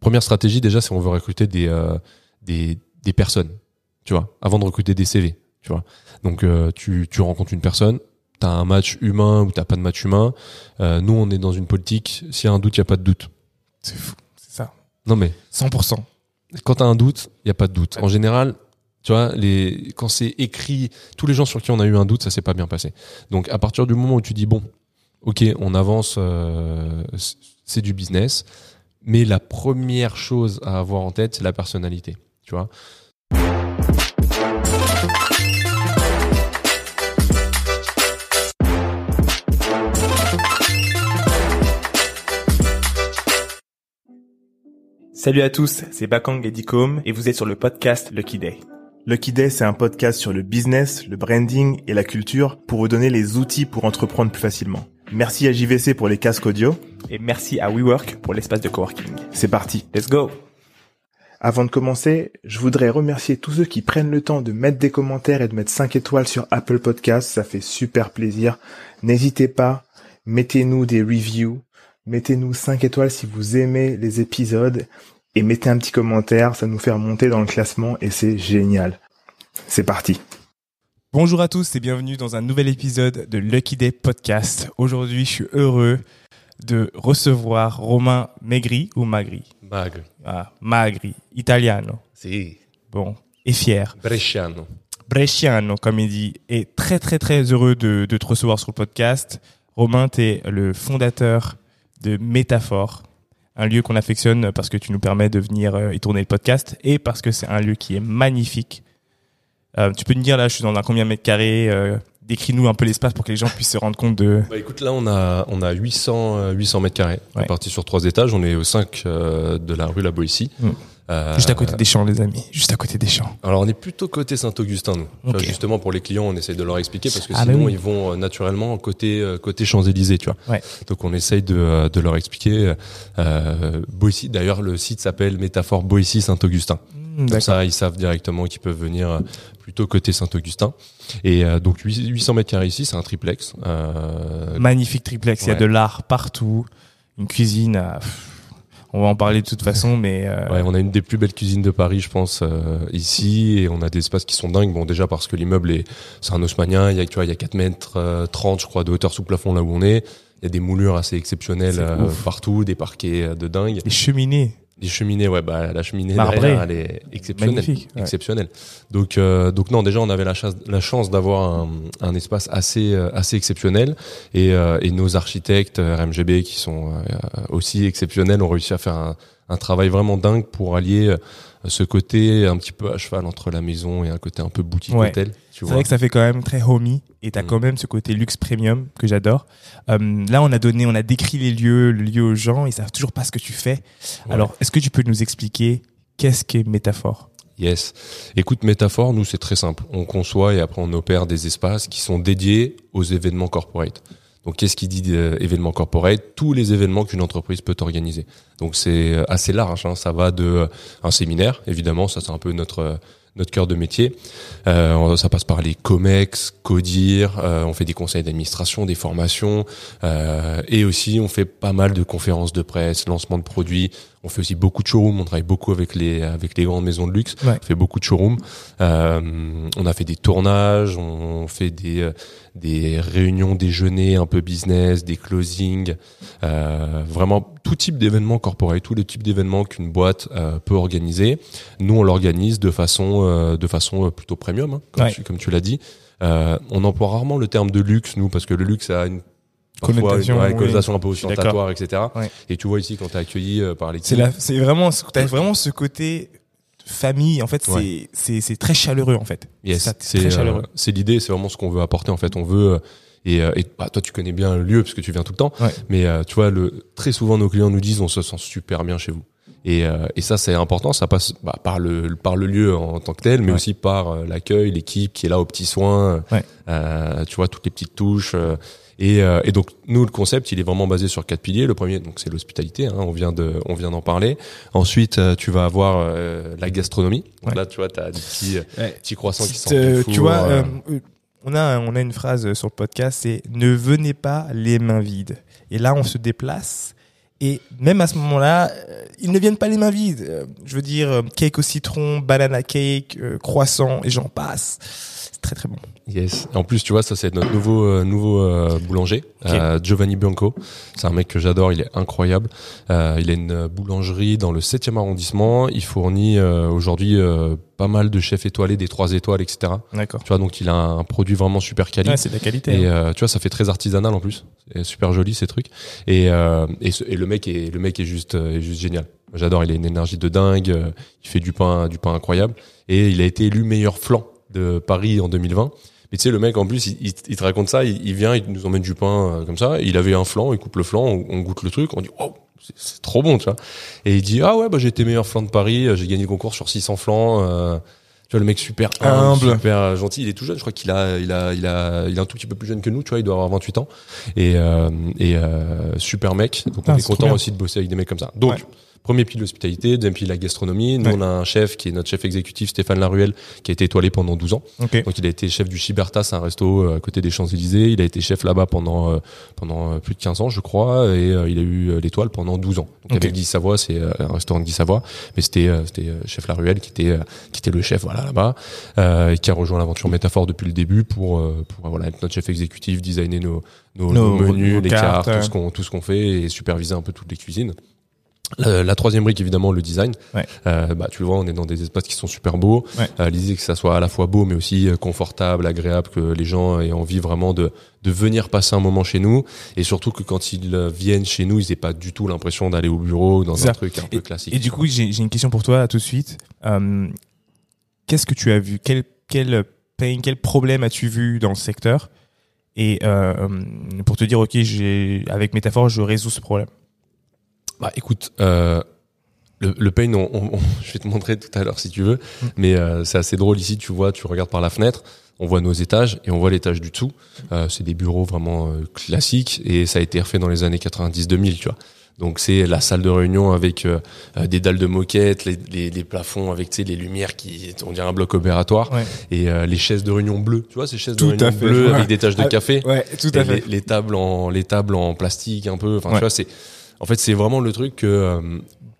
première stratégie déjà, c'est on veut recruter des, euh, des des personnes, tu vois, avant de recruter des CV, tu vois. Donc euh, tu tu rencontres une personne, t'as un match humain ou t'as pas de match humain. Euh, nous, on est dans une politique. S'il y a un doute, il y a pas de doute. C'est fou, c'est ça. Non mais 100%. quand t'as un doute, il y a pas de doute. En général, tu vois, les quand c'est écrit, tous les gens sur qui on a eu un doute, ça s'est pas bien passé. Donc à partir du moment où tu dis bon, ok, on avance, euh, c'est du business, mais la première chose à avoir en tête, c'est la personnalité. Tu vois. Salut à tous, c'est Bakang et Dicom et vous êtes sur le podcast Lucky Day. Lucky Day, c'est un podcast sur le business, le branding et la culture pour vous donner les outils pour entreprendre plus facilement. Merci à JVC pour les casques audio. Et merci à WeWork pour l'espace de coworking. C'est parti. Let's go Avant de commencer, je voudrais remercier tous ceux qui prennent le temps de mettre des commentaires et de mettre 5 étoiles sur Apple Podcasts. Ça fait super plaisir. N'hésitez pas, mettez-nous des reviews. Mettez-nous 5 étoiles si vous aimez les épisodes et mettez un petit commentaire, ça nous fait remonter dans le classement et c'est génial. C'est parti. Bonjour à tous et bienvenue dans un nouvel épisode de Lucky Day Podcast. Aujourd'hui, je suis heureux de recevoir Romain Maigri ou Magri? Mag, ah, Magri, italiano. si, Bon, et fier. Bresciano. Bresciano, comme il dit, et très très très heureux de, de te recevoir sur le podcast. Romain, tu es le fondateur de Métaphore, un lieu qu'on affectionne parce que tu nous permets de venir euh, y tourner le podcast et parce que c'est un lieu qui est magnifique. Euh, tu peux nous dire là, je suis dans un combien de mètres carrés euh, Décris-nous un peu l'espace pour que les gens puissent se rendre compte de. Bah écoute, là on a on a 800 euh, 800 mètres carrés. On Ouais. est parti sur trois étages. On est au 5 euh, de la rue La Boétie. Mm. Euh, Juste à côté des champs, les amis. Juste à côté des champs. Alors on est plutôt côté Saint-Augustin nous. Justement pour les clients, on essaye de leur expliquer parce que Ah, bah sinon oui. ils vont euh, naturellement côté euh, côté Champs-Élysées, tu vois. Ouais. Donc on essaye de, euh, de leur expliquer euh. D'ailleurs le site s'appelle Métaphore Boétie Saint-Augustin. Hmm, Comme ça ils savent directement qu'ils peuvent venir euh, plutôt côté Saint-Augustin. Et euh, donc 800 mètres carrés ici, c'est un triplex. Euh, Magnifique triplex. Il y a de l'art partout. Une cuisine. à- pff, On va en parler de toute façon, mais. euh, Ouais, on a une des plus belles cuisines de Paris, je pense, euh, ici, et on a des espaces qui sont dingues. Bon, déjà parce que l'immeuble est, c'est un haussmannien, il y a, tu vois, il y a 4 mètres euh, 30, je crois, de hauteur sous plafond là où on est. Il y a des moulures assez exceptionnelles euh, partout, des parquets euh, de dingue. Les cheminées. Des cheminées, ouais, bah la cheminée derrière, elle est exceptionnelle, ouais. exceptionnelle. Donc, euh, donc non, déjà on avait la chance, la chance d'avoir un, un espace assez, euh, assez exceptionnel, et, euh, et nos architectes euh, RMGB qui sont euh, aussi exceptionnels ont réussi à faire un, un travail vraiment dingue pour allier euh, ce côté un petit peu à cheval entre la maison et un côté un peu boutique Ouais. hôtel. C'est vrai que ça fait quand même très homey et t'as Mm. quand même ce côté luxe premium que j'adore. Euh, là, on a donné, on a décrit les lieux, le lieu aux gens, ils savent toujours pas ce que tu fais. Ouais. Alors, est-ce que tu peux nous expliquer qu'est-ce qu'est métaphore? Yes. Écoute, métaphore, nous, c'est très simple. On conçoit et après on opère des espaces qui sont dédiés aux événements corporate. Donc, qu'est-ce qui dit euh, événements corporate? Tous les événements qu'une entreprise peut organiser. Donc, c'est euh, assez large. hein. Ça va de euh, un séminaire, évidemment, ça c'est un peu notre notre cœur de métier. Ça passe par les comex, codir. on fait des conseils d'administration, des formations, et aussi on fait pas mal de conférences de presse, lancement de produits. On fait aussi beaucoup de showrooms. On travaille beaucoup avec les avec les grandes maisons de luxe. Ouais. On fait beaucoup de showrooms. Euh, on a fait des tournages, on fait des euh, des réunions déjeuner un peu business, des closings, euh, vraiment tout type d'événements corporels, tous les types d'événements qu'une boîte euh, peut organiser. Nous, on l'organise de façon euh, de façon euh, plutôt premium, hein, comme, Ouais. tu, comme tu l'as dit. Euh, on emploie rarement le terme de luxe, nous, parce que le luxe a une Connotation, une, oui. connotation un peu ostentatoire, etc. Ouais. Et tu vois ici quand t'es accueilli euh, par l'équipe. C'est la, c'est vraiment, t'as vraiment ce côté famille. En fait, c'est, Ouais. c'est, c'est très chaleureux en fait. Yes, c'est très euh, chaleureux. c'est l'idée, c'est vraiment ce qu'on veut apporter en fait. On veut euh, et, euh, et bah, toi tu connais bien le lieu parce que tu viens tout le temps, Ouais. mais euh, tu vois le très souvent nos clients nous disent on se sent super bien chez vous. Et, euh, et ça c'est important, ça passe bah, par le par le lieu en tant que tel, mais Ouais. aussi par euh, l'accueil, l'équipe qui est là aux petits soins, Ouais. euh, tu vois toutes les petites touches. euh, et, euh, et donc nous le concept il est vraiment basé sur quatre piliers. Le premier donc c'est l'hospitalité, hein, on vient de on vient d'en parler. Ensuite euh, tu vas avoir euh, la gastronomie. Ouais. là tu vois t'as des petits euh, Ouais. petits croissants qui Petite, euh, four, tu vois, euh, euh, on a on a une phrase sur le podcast, c'est ne venez pas les mains vides. Et là, on se déplace Et même à ce moment-là, euh, ils ne viennent pas les mains vides. Euh, je veux dire, euh, cake au citron, banana cake, croissant, et j'en passe. C'est très très bon. Yes. En plus, tu vois, ça c'est notre nouveau euh, nouveau euh, boulanger, euh, Giovanni Bianco. C'est un mec que j'adore, il est incroyable. Il a une boulangerie dans le 7e arrondissement. Il fournit aujourd'hui pas mal de chefs étoilés, des 3 étoiles, etc. D'accord. Tu vois, donc il a un produit vraiment super quali. Ouais, c'est de la qualité. Et hein. euh, tu vois, ça fait très artisanal en plus. C'est super joli ces trucs. Et euh, et, ce- et le mec est le mec est juste est juste génial. J'adore. Il a une énergie de dingue. Il fait du pain du pain incroyable. Et il a été élu meilleur flan de Paris en 2020. Mais tu sais, le mec en plus, il, il- il te raconte ça. Il, il vient, il nous emmène du pain euh, comme ça. Il avait un flan, il coupe le flan, on, on goûte le truc, on dit oh c'est- trop bon, tu vois. Et il dit ah ouais bah j'ai été meilleur flan de Paris. euh, J'ai gagné le concours sur 600 flans. euh, tu vois le mec super humble, super euh, gentil. Il est tout jeune. Je crois qu'il a, il a, il a, il est un tout petit peu plus jeune que nous. Tu vois, il doit avoir 28 ans. Et, euh, et euh, super mec. Donc Ah, on est c'est trop content aussi de bosser avec des mecs comme ça. Donc Ouais. Premier de l'hospitalité, deuxième de la gastronomie. Nous, Ouais. on a un chef qui est notre chef exécutif, Stéphane Laruelle, qui a été étoilé pendant 12 ans. Ok. Donc, il a été chef du Chiberta, c'est un resto euh, à côté des Champs-Élysées. Il a été chef là-bas pendant, euh, pendant euh, plus de 15 ans, je crois, et euh, il a eu l'étoile pendant 12 ans. Donc, Ok. avec Guy Savoie, c'est euh, un restaurant de Guy Savoie, mais c'était, c'était chef Laruelle qui était, qui était le chef, voilà, là-bas, euh, et qui a rejoint l'aventure Métaphore depuis le début pour, pour voilà, être notre chef exécutif, designer nos, nos, Nos- nos menus, nos les cartes, cartes, ouais. tout ce qu'on, tout ce qu'on fait et superviser un peu toutes les cuisines. La, la troisième brique, évidemment, le design. Ouais. Euh, bah, tu le vois, on est dans des espaces qui sont super beaux. Ouais. Euh, L'idée que ça soit à la fois beau, mais aussi euh, confortable, agréable, que les gens aient envie vraiment de, de venir passer un moment chez nous, et surtout que quand ils euh, viennent chez nous, ils aient pas du tout l'impression d'aller au bureau dans un ça. truc un peu classique. Et du coup, j'ai une question pour toi tout de suite. Euh, Qu'est-ce que tu as vu quel, quel pain, quel problème as-tu vu dans le secteur? Et pour te dire, ok, avec métaphore, je résous ce problème. Bah écoute, euh, le, le pain, on, on- on- je vais te montrer tout à l'heure si tu veux, Mm. mais euh, c'est assez drôle ici. Tu vois, tu regardes par la fenêtre, on voit nos étages et on voit l'étage du dessous. Euh, c'est des bureaux vraiment euh, classiques et ça a été refait dans les années 90-2000, tu vois. Donc c'est la salle de réunion avec euh, euh, des dalles de moquette, les, les, les plafonds avec les lumières qui on dirait un bloc opératoire Ouais. et euh, les chaises de réunion bleues, tu vois ces chaises de à réunion fait, bleues ouais. avec des taches de Ah, café. Ouais, tout Et les, les tables en les tables en plastique un peu enfin tu vois c'est en fait c'est vraiment le truc que euh,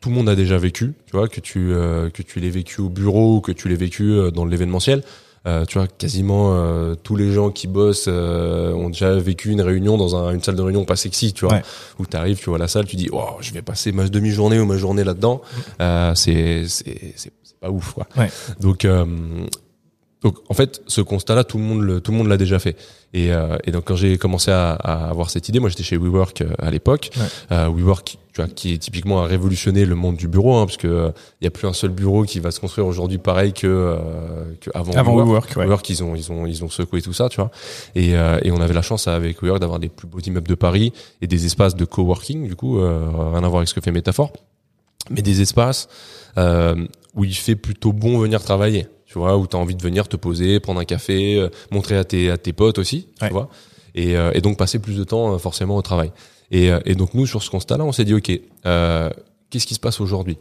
tout le monde a déjà vécu tu vois que tu euh, que tu l'aies vécu au bureau ou que tu l'aies vécu euh, dans l'événementiel euh, tu vois quasiment euh, tous les gens qui bossent euh, ont déjà vécu une réunion dans un- une salle de réunion pas sexy tu vois Ouais. où tu arrives tu vois la salle tu dis oh je vais passer ma demi-journée ou ma journée là-dedans euh, c'est c'est c'est c'est pas ouf quoi Ouais. donc euh, donc en fait, ce constat-là, tout le monde le, tout le monde l'a déjà fait. Et, euh, et donc quand j'ai commencé à, à avoir cette idée, moi j'étais chez WeWork euh, à l'époque. Ouais. Euh, WeWork, tu vois, qui est typiquement a révolutionné le monde du bureau, hein, parce que euh, il y a plus un seul bureau qui va se construire aujourd'hui pareil que, euh, que avant, Avant WeWork. WeWork, ouais. WeWork, ils ont, ils ont, ils ont secoué tout ça, tu vois. Et, euh, et on avait la chance avec WeWork d'avoir des plus beaux immeubles de Paris et des espaces de coworking, du coup, euh, rien à voir avec ce que fait Métaphore, mais des espaces euh, où il fait plutôt bon venir travailler. Tu vois, où tu as envie de venir te poser, prendre un café, euh, montrer à tes, à tes potes aussi, Ouais. tu vois, et, euh, et donc passer plus de temps euh, forcément au travail. Et, et donc nous, sur ce constat-là, on s'est dit, ok, euh, qu'est-ce qui se passe aujourd'hui?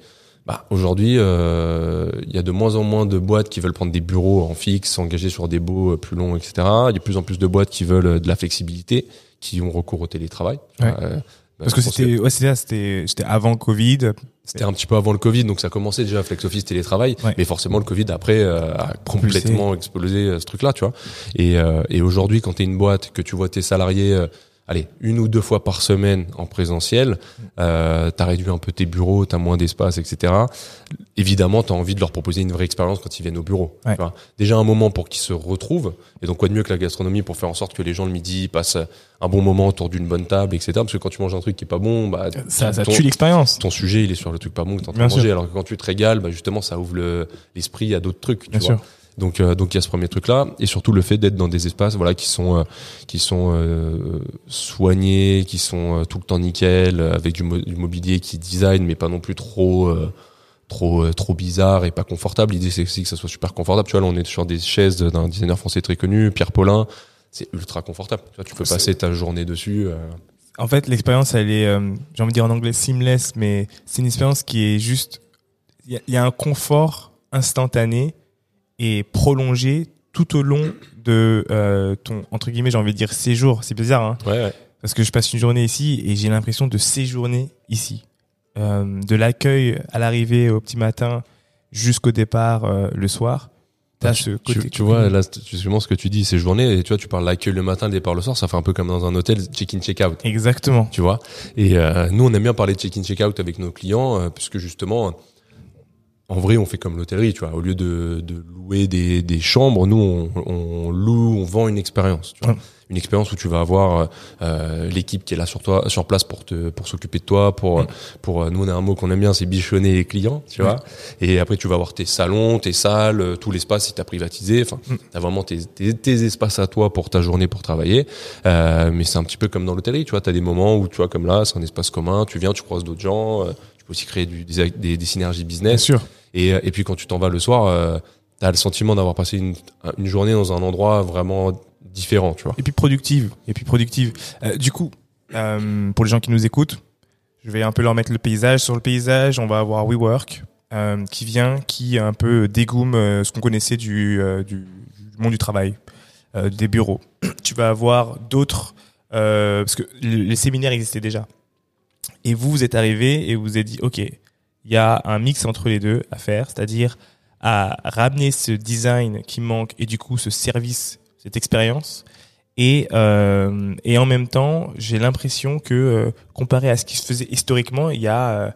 Bah, Aujourd'hui, euh, il y a de moins en moins de boîtes qui veulent prendre des bureaux en fixe, s'engager sur des baux plus longs, etc. Il y a de plus en plus de boîtes qui veulent de la flexibilité, qui ont recours au télétravail. Ouais. euh, Parce que c'était, ouais, c'était, c'était avant Covid. c'était un petit peu avant le Covid, donc ça commençait déjà flex office télétravail, Ouais. mais forcément le Covid après euh, a complètement explosé euh, ce truc-là, tu vois. Et, euh, et aujourd'hui, quand t'es une boîte, que tu vois tes salariés, euh, allez, une ou deux fois par semaine en présentiel, euh, t'as réduit un peu tes bureaux, t'as moins d'espace, etc. Évidemment, t'as envie de leur proposer une vraie expérience quand ils viennent au bureau. Ouais. Tu vois. Déjà un moment pour qu'ils se retrouvent, et donc quoi de mieux que la gastronomie pour faire en sorte que les gens le midi passent un bon moment autour d'une bonne table, etc. Parce que quand tu manges un truc qui est pas bon, bah Ça, ça ton- tue l'expérience. ton sujet il est sur le truc pas bon que t'es en train de manger alors que quand tu te régales bah justement ça ouvre le- l'esprit à d'autres trucs tu Bien vois sûr. Donc euh, donc il y a ce premier truc là et surtout le fait d'être dans des espaces voilà qui sont euh, qui sont euh, soignés qui sont tout le temps nickel avec du, mo- du mobilier qui design mais pas non plus trop trop trop bizarre et pas confortable. L'idée c'est aussi que ça soit super confortable. Tu vois là on est sur des chaises d'un designer français très connu Pierre Paulin. C'est ultra confortable. Tu vois tu peux passer ta journée dessus En fait, l'expérience, elle est, j'ai envie de dire en anglais seamless, mais c'est une expérience qui est juste, il y a, il y a un confort instantané et prolongé tout au long de euh, ton entre guillemets, j'ai envie de dire séjour. C'est bizarre, hein, ouais, ouais. parce que je passe une journée ici et j'ai l'impression de séjourner ici. Euh, de l'accueil à l'arrivée au petit matin jusqu'au départ euh, le soir. Ce côté tu, tu vois, là, justement, ce que tu dis, ces journées, et tu vois, tu parles l'accueil le matin, le départ le soir, ça fait un peu comme dans un hôtel, check-in, check-out. Exactement. Tu vois? Et euh, nous, on aime bien parler de check-in, check-out avec nos clients, puisque justement, en vrai, on fait comme l'hôtellerie, tu vois. Au lieu de, de louer des, des chambres, nous, on, on loue, on vend une expérience. Tu vois. Ouais. Une expérience où tu vas avoir euh, l'équipe qui est là sur toi, sur place pour te, pour s'occuper de toi, pour, pour euh, nous, on a un mot qu'on aime bien, c'est bichonner les clients, tu vois. Et après, tu vas avoir tes salons, tes salles, euh, tout l'espace si t'as privatisé. Enfin, Mm. t'as vraiment tes, tes, tes espaces à toi pour ta journée pour travailler. Euh, mais c'est un petit peu comme dans l'hôtellerie, tu vois. T'as des moments où, tu vois, comme là, c'est un espace commun. Tu viens, tu croises d'autres gens. euh, tu peux aussi créer du, des, des, des synergies Bien business. sûr. Et, euh, et puis quand tu t'en vas le soir, euh, t'as le sentiment d'avoir passé une, journée dans un endroit vraiment différent, tu vois. Et puis productive. Et puis productive. Euh, du coup, euh, pour les gens qui nous écoutent, je vais un peu leur mettre le paysage. Sur le paysage, on va avoir WeWork qui vient, qui un peu dégomme euh, ce qu'on connaissait du, monde du travail, des bureaux. tu vas avoir d'autres, parce que le- les séminaires existaient déjà. Et vous, vous êtes arrivé et vous vous êtes dit, OK, il y a un mix entre les deux à faire, c'est-à-dire à ramener ce design qui manque et du coup ce service, cette expérience. Et, euh, et en même temps, j'ai l'impression que euh, comparé à ce qui se faisait historiquement, il y a, euh,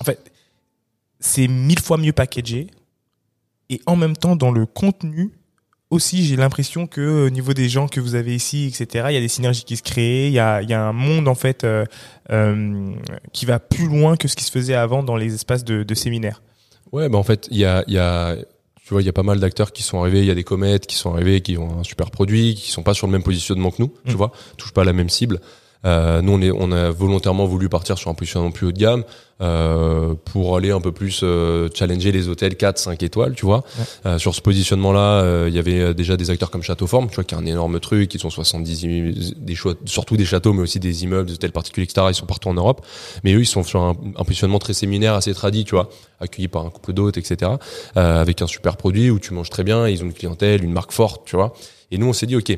en fait, c'est mille fois mieux packagé. Et en même temps, dans le contenu, aussi, j'ai l'impression que au niveau des gens que vous avez ici, etc., il y a des synergies qui se créent. Il y a, il y a un monde en fait euh, euh, qui va plus loin que ce qui se faisait avant dans les espaces de, de séminaires. Ouais, bah en fait, il y a, il y a, tu vois, il y a pas mal d'acteurs qui sont arrivés. Il y a des comètes qui sont arrivés, qui ont un super produit, qui sont pas sur le même positionnement que nous. Tu Mm. vois, touchent pas à la même cible. Euh, nous, on, est, on a volontairement voulu partir sur un positionnement plus haut de gamme euh, pour aller un peu plus euh, challenger les hôtels 4, 5 étoiles, tu vois. Ouais. Euh, sur ce positionnement-là, euh, il y avait déjà des acteurs comme Châteauforme, tu vois, qui est un énorme truc, qui sont 70, im- des choix, surtout des châteaux, mais aussi des immeubles, des hôtels particuliers, etc. Ils sont partout en Europe. Mais eux, ils sont sur un, un positionnement très séminaire, assez tradit, tu vois, accueillis par un couple d'hôtes, etc. Euh, avec un super produit où tu manges très bien, ils ont une clientèle, une marque forte, tu vois. Et nous, on s'est dit, ok,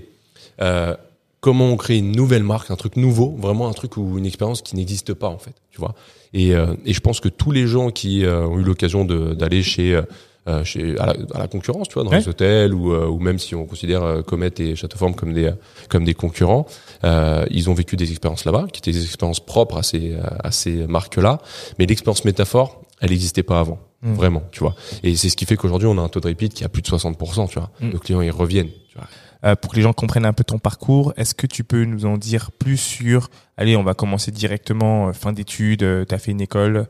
euh, comment on crée une nouvelle marque, un truc nouveau, vraiment un truc ou une expérience qui n'existe pas en fait, tu vois. Et, euh, et je pense que tous les gens qui euh, ont eu l'occasion d'aller chez euh, chez à la, à la concurrence, tu vois, dans Ouais. les hôtels ou, euh, ou même si on considère euh, Comet et Châteauforme comme des comme des concurrents, euh, ils ont vécu des expériences là-bas, qui étaient des expériences propres à ces à ces marques-là. Mais l'expérience métaphore, elle n'existait pas avant, Mm. vraiment, tu vois. Et c'est ce qui fait qu'aujourd'hui on a un taux de repeat qui a plus de 60%, tu vois. Nos clients ils reviennent, tu vois. Euh, pour que les gens comprennent un peu ton parcours, est-ce que tu peux nous en dire plus sur Allez, on va commencer directement, euh, fin d'études, euh, tu as fait une école.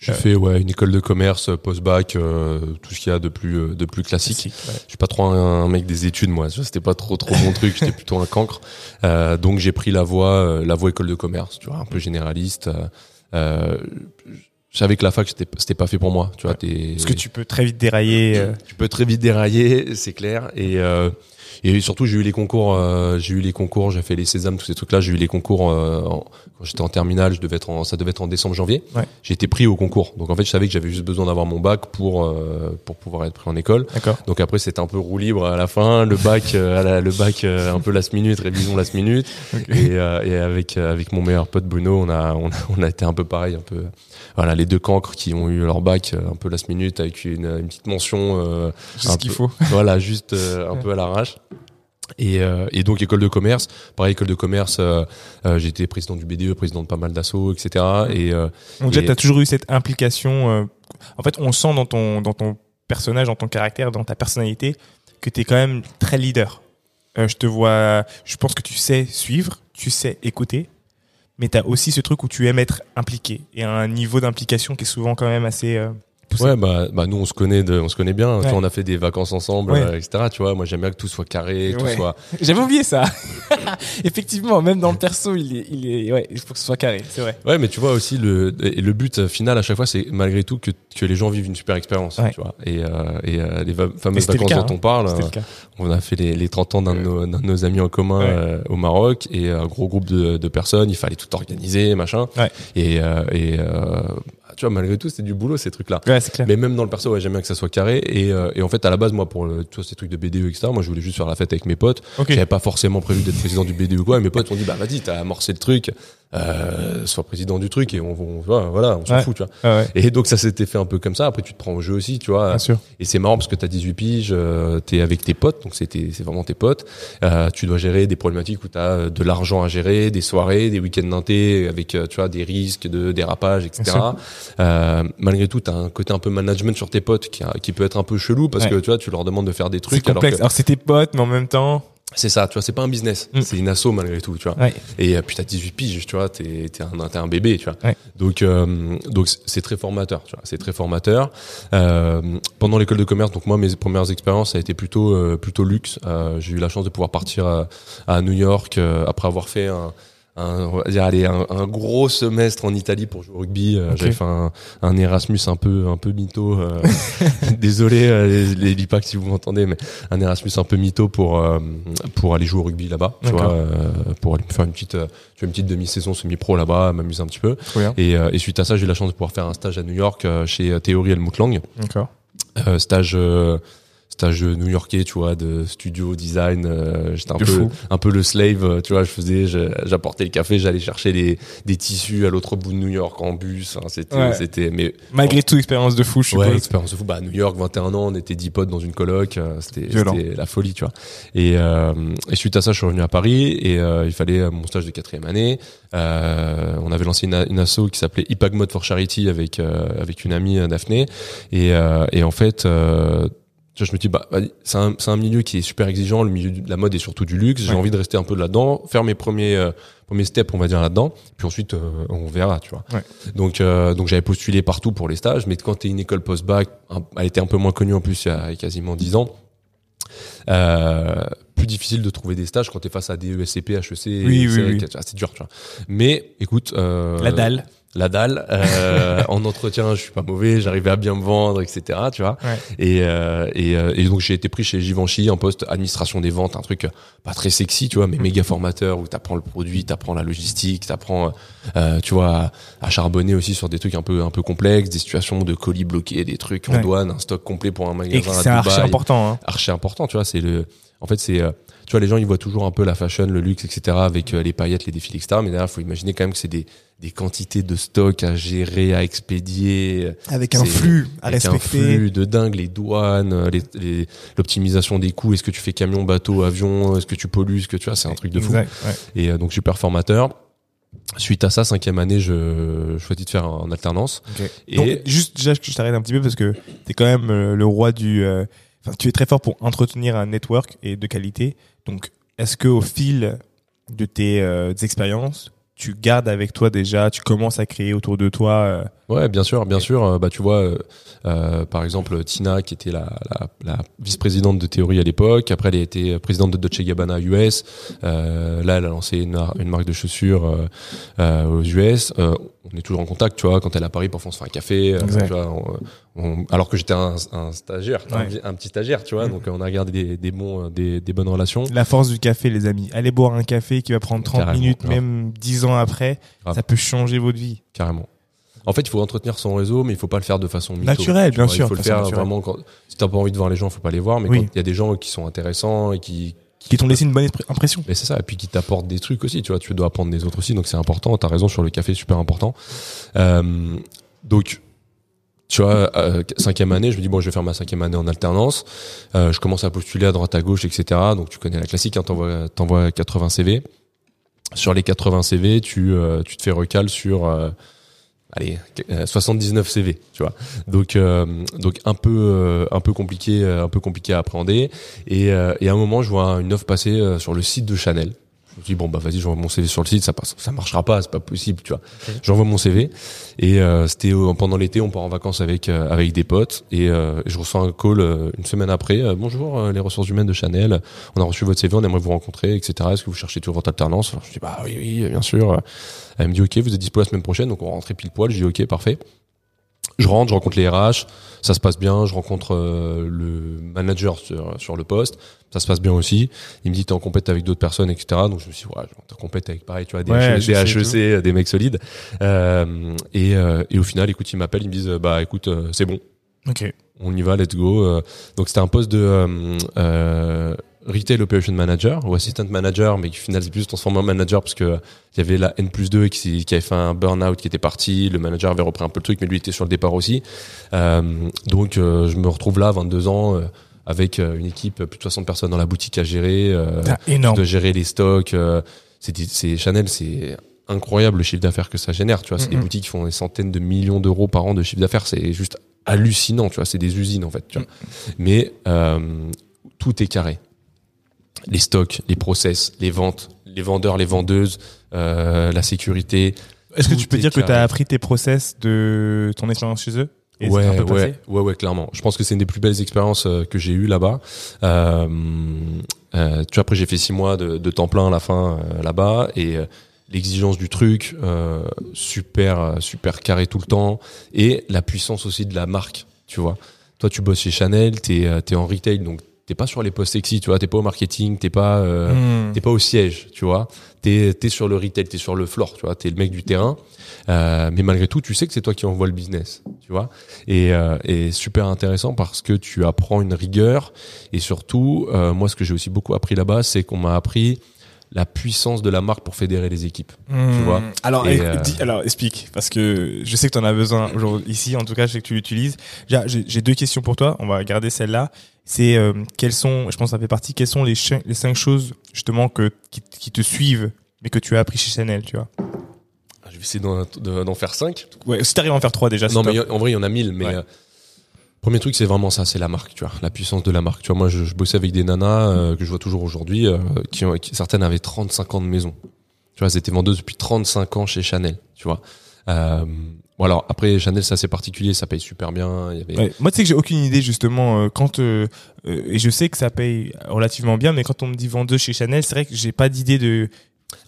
J'ai fait ouais une école de commerce, post-bac, euh, tout ce qu'il y a de plus de plus classique. ouais. Je suis pas trop un, un mec des études moi, c'était pas trop trop mon truc, j'étais plutôt un cancre. Euh, donc j'ai pris la voie la voie école de commerce, tu vois, un peu généraliste. Euh, je savais que la fac c'était c'était pas fait pour moi, tu vois, t'es- Parce que tu peux très vite dérailler. tu peux très vite dérailler, c'est clair. Et euh, et surtout j'ai eu les concours, euh, j'ai eu les concours, j'ai fait les sésames, tous ces trucs-là. J'ai eu les concours euh, en- quand j'étais en terminale. Je devais être en, ça devait être en décembre janvier. Ouais. J'ai été pris au concours. Donc en fait je savais que j'avais juste besoin d'avoir mon bac pour euh, pour pouvoir être pris en école. D'accord. Donc après c'était un peu roue libre à la fin, le bac, euh, à la- le bac euh, un peu last minute, révision last minute. Et, euh, et avec avec mon meilleur pote Bruno, on a on a, on a été un peu pareil, un peu voilà les deux cancres qui ont eu leur bac un peu last minute avec une, une petite mention. euh, un ce qu'il faut. voilà, juste euh, un peu à l'arrache. Et, euh, et donc école de commerce, pareil école de commerce, euh, euh, j'étais président du BDE, président de pas mal d'assauts, etc. Et euh, Donc Et- tu as toujours eu cette implication. euh, en fait, on sent dans ton, dans ton personnage, dans ton caractère, dans ta personnalité, que tu es quand même très leader. Je te vois, je pense que tu sais suivre, tu sais écouter, mais tu as aussi ce truc où tu aimes être impliqué et un niveau d'implication qui est souvent quand même assez poussé. ouais, bah, bah nous on se connaît, de, on se connaît bien. Tu Ouais. vois, on a fait des vacances ensemble, Ouais. euh, etc. Tu vois, moi j'aime bien que tout soit carré, tout Ouais. soit. J'avais oublié ça. Effectivement, même dans le perso, il est, il est, ouais, il faut que ce soit carré, c'est vrai. Ouais, mais tu vois aussi le et le but euh, final à chaque fois, c'est malgré tout que que les gens vivent une super expérience. Ouais. Tu vois. Et euh, et euh, les fameuses le vacances cas, dont on parle. Euh, le cas. On a fait les, les 30 ans d'un de, nos, d'un de nos amis en commun au Maroc et un gros groupe de, de personnes. Il fallait tout organiser, machin. Ouais. Et, euh, et euh, tu vois, malgré tout, c'est du boulot ces trucs-là. Ouais, c'est clair. Mais même dans le perso, ouais, j'aime bien que ça soit carré. Et, euh, et en fait, à la base, moi, pour le, tu vois, ces trucs de BDE, etc., moi, je voulais juste faire la fête avec mes potes. Ok. J'avais pas forcément prévu d'être président du BD ou quoi. Et mes potes m'ont dit, bah vas-y, t'as amorcé le truc, euh, sois président du truc et on, on voilà, on s'en Ouais. fout, tu vois. Ah ouais, Et donc ça s'était fait un peu comme ça. Après, tu te prends au jeu aussi, tu vois. bien sûr. Et c'est marrant parce que tu as 18 piges, euh, tu es avec tes potes, donc c'était c'est vraiment tes potes. Euh, tu dois gérer des problématiques où tu as de l'argent à gérer, des soirées, des week-ends avec euh, tu vois des risques de dérapage, etc. Euh, malgré tout, tu as un côté un peu management sur tes potes qui, a- qui peut être un peu chelou parce Ouais. que tu vois, tu leur demandes de faire des C'est trucs alors complexe. que Alors, c'est tes potes, mais en même temps. c'est ça, tu vois, c'est pas un business, Mm. c'est une asso malgré tout, tu vois. Ouais. Et euh, puis t'as 18 piges, tu vois, t'es t'es un, un bébé, tu vois. Ouais. Donc euh, donc c'est- c'est très formateur, tu vois, c'est très formateur. Euh, pendant l'école de commerce, donc moi mes premières expériences ça a été plutôt euh, plutôt luxe. Euh, J'ai eu la chance de pouvoir partir à, à New York euh, après avoir fait un un, on va dire, allez, un, un gros semestre en Italie pour jouer au rugby. Euh, Ok. J'avais fait un, un Erasmus un peu un peu mytho. euh, désolé euh, les, les Lipac si vous m'entendez, mais un Erasmus un peu mytho pour euh, pour aller jouer au rugby là-bas, tu vois, euh, pour aller faire une petite tu vois, une petite demi-saison semi-pro là-bas, m'amuser un petit peu. Et, et suite à ça, j'ai eu la chance de pouvoir faire un stage à New York chez euh, Theory Helmut Lang, D'accord. stage stage new-yorkais, tu vois, de studio design. euh, J'étais un De peu fou. un peu le slave, euh, tu vois. Je faisais, j'apportais le café, j'allais chercher les des tissus à l'autre bout de New York en bus. Enfin, c'était Ouais. c'était mais Malgré tout, expérience de fou, je Ouais, suppose. expérience de fou. Bah, New York, 21 ans, on était 10 potes dans une coloc. euh, C'était la folie, tu vois. Et, euh, et suite à ça, je suis revenu à Paris et euh, il fallait euh, mon stage de quatrième année. Euh, on avait lancé une, une asso qui s'appelait Ipag Mode for Charity avec euh, avec une amie Daphné. Et, euh, et en fait, euh, je me dis bah c'est un c'est un milieu qui est super exigeant. Le milieu de la mode est surtout du luxe. J'ai Ouais. envie de rester un peu là-dedans, faire mes premiers euh, premiers steps, on va dire là-dedans. Puis ensuite, euh, on verra, tu vois. Ouais. Donc, euh, donc j'avais postulé partout pour les stages, mais quand tu es une école post-bac, elle était un peu moins connue en plus il y a quasiment 10 ans. Euh, plus difficile de trouver des stages quand tu es face à des ESCP, HEC, Oui, oui, oui. c'est dur, tu vois. Mais écoute, euh, La dalle. La dalle. Euh, en entretien, je suis pas mauvais, j'arrivais à bien me vendre, etc. Tu vois. Ouais. Et, euh, et, euh, et donc j'ai été pris chez Givenchy en poste administration des ventes, un truc euh, pas très sexy, tu vois, mais méga formateur où t'apprends le produit, t'apprends la logistique, t'apprends, euh, tu vois, à, à charbonner aussi sur des trucs un peu un peu complexes, des situations de colis bloqués, des trucs en Ouais. douane, un stock complet pour un Et magasin c'est à archi important. Hein. archi important, tu vois. C'est le, en fait, c'est, euh, tu vois, les gens ils voient toujours un peu la fashion, le luxe, etc. avec euh, les paillettes, les défilés, etc. Mais derrière, faut imaginer quand même que c'est des, des quantités de stock à gérer, à expédier, euh, Avec un flux à avec un flux de dingue, les douanes, euh, les- les- l'optimisation des coûts. Est-ce que tu fais camion, bateau, avion Est-ce que tu pollues Est-ce que tu vois C'est un truc de fou. Exact, ouais. Et euh, donc super formateur. Suite à ça, cinquième année, je, je choisis de faire en alternance. Et Donc, juste déjà je t'arrête un petit peu parce que t'es quand même le roi du. euh, Enfin, tu es très fort pour entretenir un network et de qualité. Donc, est-ce que au fil de tes euh, expériences, tu gardes avec toi déjà, tu commences à créer autour de toi. euh, Ouais, bien sûr, bien sûr. Euh, Bah, tu vois, euh, euh, par exemple, Tina, qui était la, la, la vice-présidente de Théorie à l'époque. Après, elle a été présidente de Dolce Gabbana US. Euh, là, elle a lancé une, mar- une marque de chaussures euh, euh, aux US. Euh, on est toujours en contact, tu vois. Quand elle est à Paris, parfois on se fait un café. tu vois, on- on- alors que j'étais un, un stagiaire, un, Ouais. vi- un petit stagiaire, tu vois. Donc, on a gardé des, des bons, des, des bonnes relations. La force du café, les amis. Allez boire un café qui va prendre 30 Carrément, minutes, grave. même 10 ans après. Grave. Ça peut changer votre vie. Carrément. En fait, il faut entretenir son réseau, mais il faut pas le faire de façon mytho, Naturelle, tu bien vois. sûr, Il faut le faire naturelle. vraiment quand, si t'as pas envie de voir les gens, faut pas les voir, mais Oui. quand il y a des gens qui sont intéressants et qui, Qui t'ont laissé une bonne impression. mais c'est ça, et puis qui t'apportent des trucs aussi, tu vois, tu dois apprendre des autres aussi, donc c'est important, t'as raison sur le café, super important. Euh, donc, tu vois, euh, cinquième année, je me dis bon, je vais faire ma cinquième année en alternance. Euh, je commence à postuler à droite à gauche, etc. Donc tu connais la classique, hein, t'envoies, t'envoies 80 CV. Sur les 80 CV, tu, euh, tu te fais recal sur, euh, allez, euh, 79 CV, tu vois. Donc, euh, donc un peu, euh, un peu compliqué, euh, un peu compliqué à appréhender. Et, euh, et à un moment, je vois une offre passer euh, sur le site de Chanel. Je me dis bon bah vas-y, j'envoie mon CV sur le site, ça passe, ça marchera pas, c'est pas possible, tu vois. J'envoie mon CV et euh, c'était pendant l'été, on part en vacances avec euh, avec des potes et euh, je reçois un call euh, une semaine après. euh, Bonjour, euh, les ressources humaines de Chanel, on a reçu votre CV, on aimerait vous rencontrer, etc. Est-ce que vous cherchez toujours votre alternance? Alors, Je dis bah oui oui bien sûr. Elle me dit ok, vous êtes dispo la semaine prochaine, donc on rentrait pile poil. Je dis ok parfait. Je rentre, je rencontre les RH, ça se passe bien. Je rencontre le manager sur, sur le poste, ça se passe bien aussi. Il me dit t'es en compète avec d'autres personnes, etc. Donc je me suis dit, ouais, t'es en compète avec pareil, tu vois, des, Ouais, HEC, des euh, des mecs solides. Euh, et, euh, et au final, écoute, ils m'appellent, ils me disent bah écoute, euh, c'est bon, Ok. on y va, let's go. Euh, donc c'était un poste de euh, retail operation manager ou assistant manager, mais qui au final c'est plus transformé en manager parce que il y avait la N plus 2 qui, qui avait fait un burn-out qui était parti, le manager avait repris un peu le truc, mais lui était sur le départ aussi. Euh, donc euh, je me retrouve là, 22 ans, avec euh, une équipe plus de 60 personnes dans la boutique à gérer, euh, Ah, énorme. de gérer les stocks. euh, c'est Chanel, c'est incroyable le chiffre d'affaires que ça génère. Tu vois, c'est des boutiques qui font des centaines de millions d'euros par an de chiffre d'affaires. C'est juste hallucinant. Tu vois, c'est des usines en fait. Tu vois. Mais euh, tout est carré. Les stocks, les process, les ventes, les vendeurs, les vendeuses, euh, la sécurité. Est-ce que tu peux est dire que tu as appris tes process de ton expérience chez eux? Et ouais, un peu passé ouais, ouais, ouais, clairement. Je pense que c'est une des plus belles expériences euh, que j'ai eues là-bas. Euh, euh, tu vois, après j'ai fait six mois de, de temps plein à la fin euh, là-bas et l'exigence du truc, euh, super, super carré tout le temps et la puissance aussi de la marque. Tu vois, toi tu bosses chez Chanel, t'es t'es en retail donc t'es pas sur les postes sexy, tu vois, t'es pas au marketing, t'es pas euh, Hmm. T'es pas au siège, tu vois. T'es es sur le retail, t'es sur le floor, tu vois. T'es le mec du terrain. Euh, mais malgré tout, tu sais que c'est toi qui envoie le business, tu vois. Et, euh, et super intéressant parce que tu apprends une rigueur. Et surtout, euh, moi, ce que j'ai aussi beaucoup appris là-bas, c'est qu'on m'a appris la puissance de la marque pour fédérer les équipes. Hmm. vois. Alors, Et, eh, euh, dis- alors explique, parce que je sais que tu en as besoin aujourd'hui. Ici, en tout cas, je sais que tu l'utilises. J'ai deux questions pour toi. On va garder celle-là. C'est euh, quelles sont, je pense que ça fait partie, quelles sont les, cinq choses justement que qui, qui te suivent, mais que tu as appris chez Chanel, tu vois? Je vais essayer d'en de- d'en faire cinq. Ouais, si t'arrives à en faire trois déjà. Non, mais en vrai, il y en a mille. Mais Ouais. euh, premier truc, c'est vraiment ça, c'est la marque, tu vois, la puissance de la marque. Tu vois, moi, je, je bossais avec des nanas euh, que je vois toujours aujourd'hui, euh, qui, ont- qui certaines avaient 35 ans de maison. Tu vois, elles étaient vendeuses depuis 35 ans chez Chanel. Tu vois. Euh, bon alors après Chanel, c'est assez particulier, ça paye super bien. Ouais. Moi, tu sais que j'ai aucune idée justement euh, quand euh, euh, et je sais que ça paye relativement bien, mais quand on me dit vendeuse chez Chanel, c'est vrai que j'ai pas d'idée de.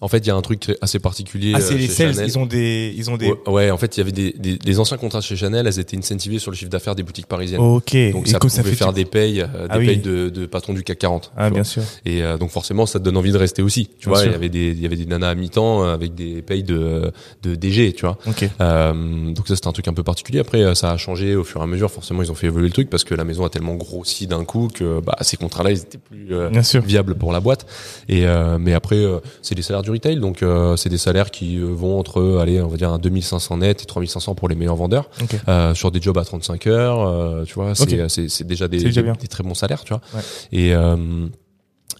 En fait, il y a un truc assez particulier. Ah, c'est euh, les sales, Chanel. ils ont des, ils ont des. Ouais, ouais, en fait, il y avait des, des, des anciens contrats chez Chanel, elles étaient incentivées sur le chiffre d'affaires des boutiques parisiennes. Ok. Donc Et ça pouvait fait faire des payes, euh, Ah des oui. payes de, de patrons du CAC 40. Ah vois. bien sûr. Et euh, donc forcément, ça te donne envie de rester aussi. Tu Bien vois, il y avait des, il y avait des nanas à mi-temps euh, avec des payes de, de DG, tu vois. Ok. Euh, donc ça c'était un truc un peu particulier. Après ça a changé au fur et à mesure. Forcément ils ont fait évoluer le truc parce que la maison a tellement grossi d'un coup que bah ces contrats-là ils étaient plus euh, Bien sûr. viables pour la boîte. Et euh, mais après c'est des salaires du retail donc euh, c'est des salaires qui euh, vont entre allez on va dire un 2500 net et 3500 pour les meilleurs vendeurs euh, sur des jobs à 35 heures. euh, tu vois c'est déjà des C'est déjà des, bien. des très bons salaires tu vois. Ouais. Et euh,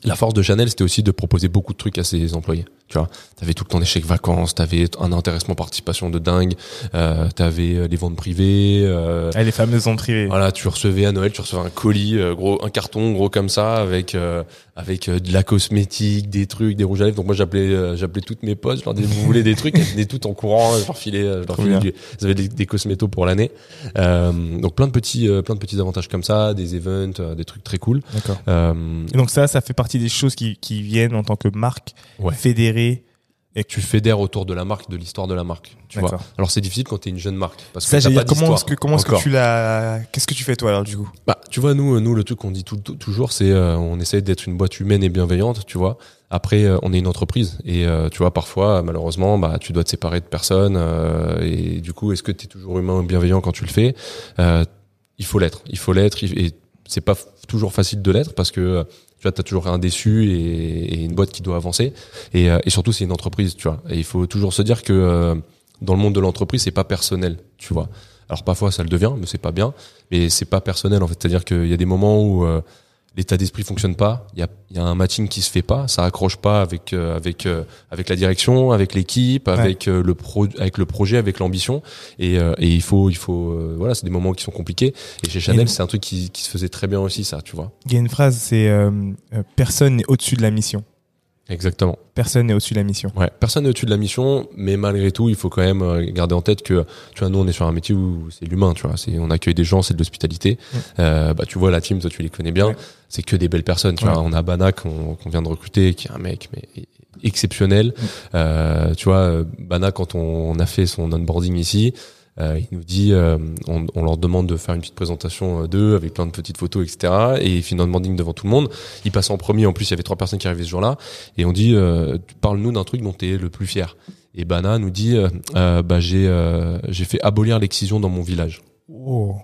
la force de Chanel, c'était aussi de proposer beaucoup de trucs à ses employés. Tu vois, t'avais tout le temps des chèques vacances, t'avais un intéressement participation de dingue, euh, t'avais euh, les ventes privées. Euh, Ah, les fameuses ventes privées. voilà, tu recevais à Noël, tu recevais un colis, euh, gros, un carton gros comme ça, avec euh, avec euh, de la cosmétique, des trucs, des rouges à lèvres. Donc moi j'appelais euh, j'appelais toutes mes potes, je leur disais vous voulez des trucs, elles venaient toutes en courant, je leur filais, euh, je leur filais du- ils avaient des, des cosmétos pour l'année. Euh, donc plein de petits euh, plein de petits avantages comme ça, des events, euh, des trucs très cool. D'accord. Euh, Et donc ça, ça fait partie des choses qui, qui viennent en tant que marque Ouais. fédérée. Et que tu fédères autour de la marque, de l'histoire de la marque. Tu vois. Alors c'est difficile quand t'es une jeune marque parce Ça, pas comment est-ce que comment est-ce que tu l'as Qu'est-ce que tu fais toi alors du coup? Bah, tu vois, nous, nous, le truc qu'on dit tout, tout- toujours, c'est euh, on essaie d'être une boîte humaine et bienveillante, tu vois. Après, euh, on est une entreprise et euh, tu vois, parfois, malheureusement, bah, tu dois te séparer de personnes euh, et du coup, est-ce que tu es toujours humain et bienveillant quand tu le fais? Euh, Il faut l'être, il faut l'être et c'est pas toujours facile de l'être parce que euh, tu t'as toujours un déçu et, une boîte qui doit avancer et, euh, et surtout, c'est une entreprise, tu vois. Et il faut toujours se dire que euh, dans le monde de l'entreprise, c'est pas personnel, tu vois. Alors parfois ça le devient, mais c'est pas bien. Mais c'est pas personnel en fait. C'est-à-dire qu'il y a des moments où euh, l'état d'esprit fonctionne pas. Il y a, y a un matching qui se fait pas. Ça accroche pas avec euh, avec euh, avec la direction, avec l'équipe, avec euh, le pro, avec le projet, avec l'ambition. Et, euh, et il faut il faut euh, voilà, c'est des moments qui sont compliqués. Et chez Chanel, c'est un truc qui, qui se faisait très bien aussi, ça, tu vois. Il y a une phrase, c'est euh, personne n'est au-dessus de la mission. Exactement. Personne n'est au-dessus de la mission. Ouais, personne n'est au-dessus de la mission, mais malgré tout, il faut quand même euh, garder en tête que, tu vois, nous, on est sur un métier où c'est l'humain, tu vois, c'est, on accueille des gens, c'est de l'hospitalité. Ouais. Euh, bah, tu vois, la team, toi, tu les connais bien, Ouais. c'est que des belles personnes, tu Ouais. vois. On a Bana qu'on, vient de recruter, qui est un mec, mais exceptionnel. Euh, tu vois, euh, Bana, quand on, on a fait son onboarding ici, euh, il nous dit, euh, on, on leur demande de faire une petite présentation euh, d'eux avec plein de petites photos, etc. Et il fait onboarding devant tout le monde. Il passe en premier. En plus, il y avait trois personnes qui arrivaient ce jour-là. Et on dit, euh, parle-nous d'un truc dont tu es le plus fier. Et Bana nous dit, euh, bah, j'ai euh, j'ai fait abolir l'excision dans mon village. Oh.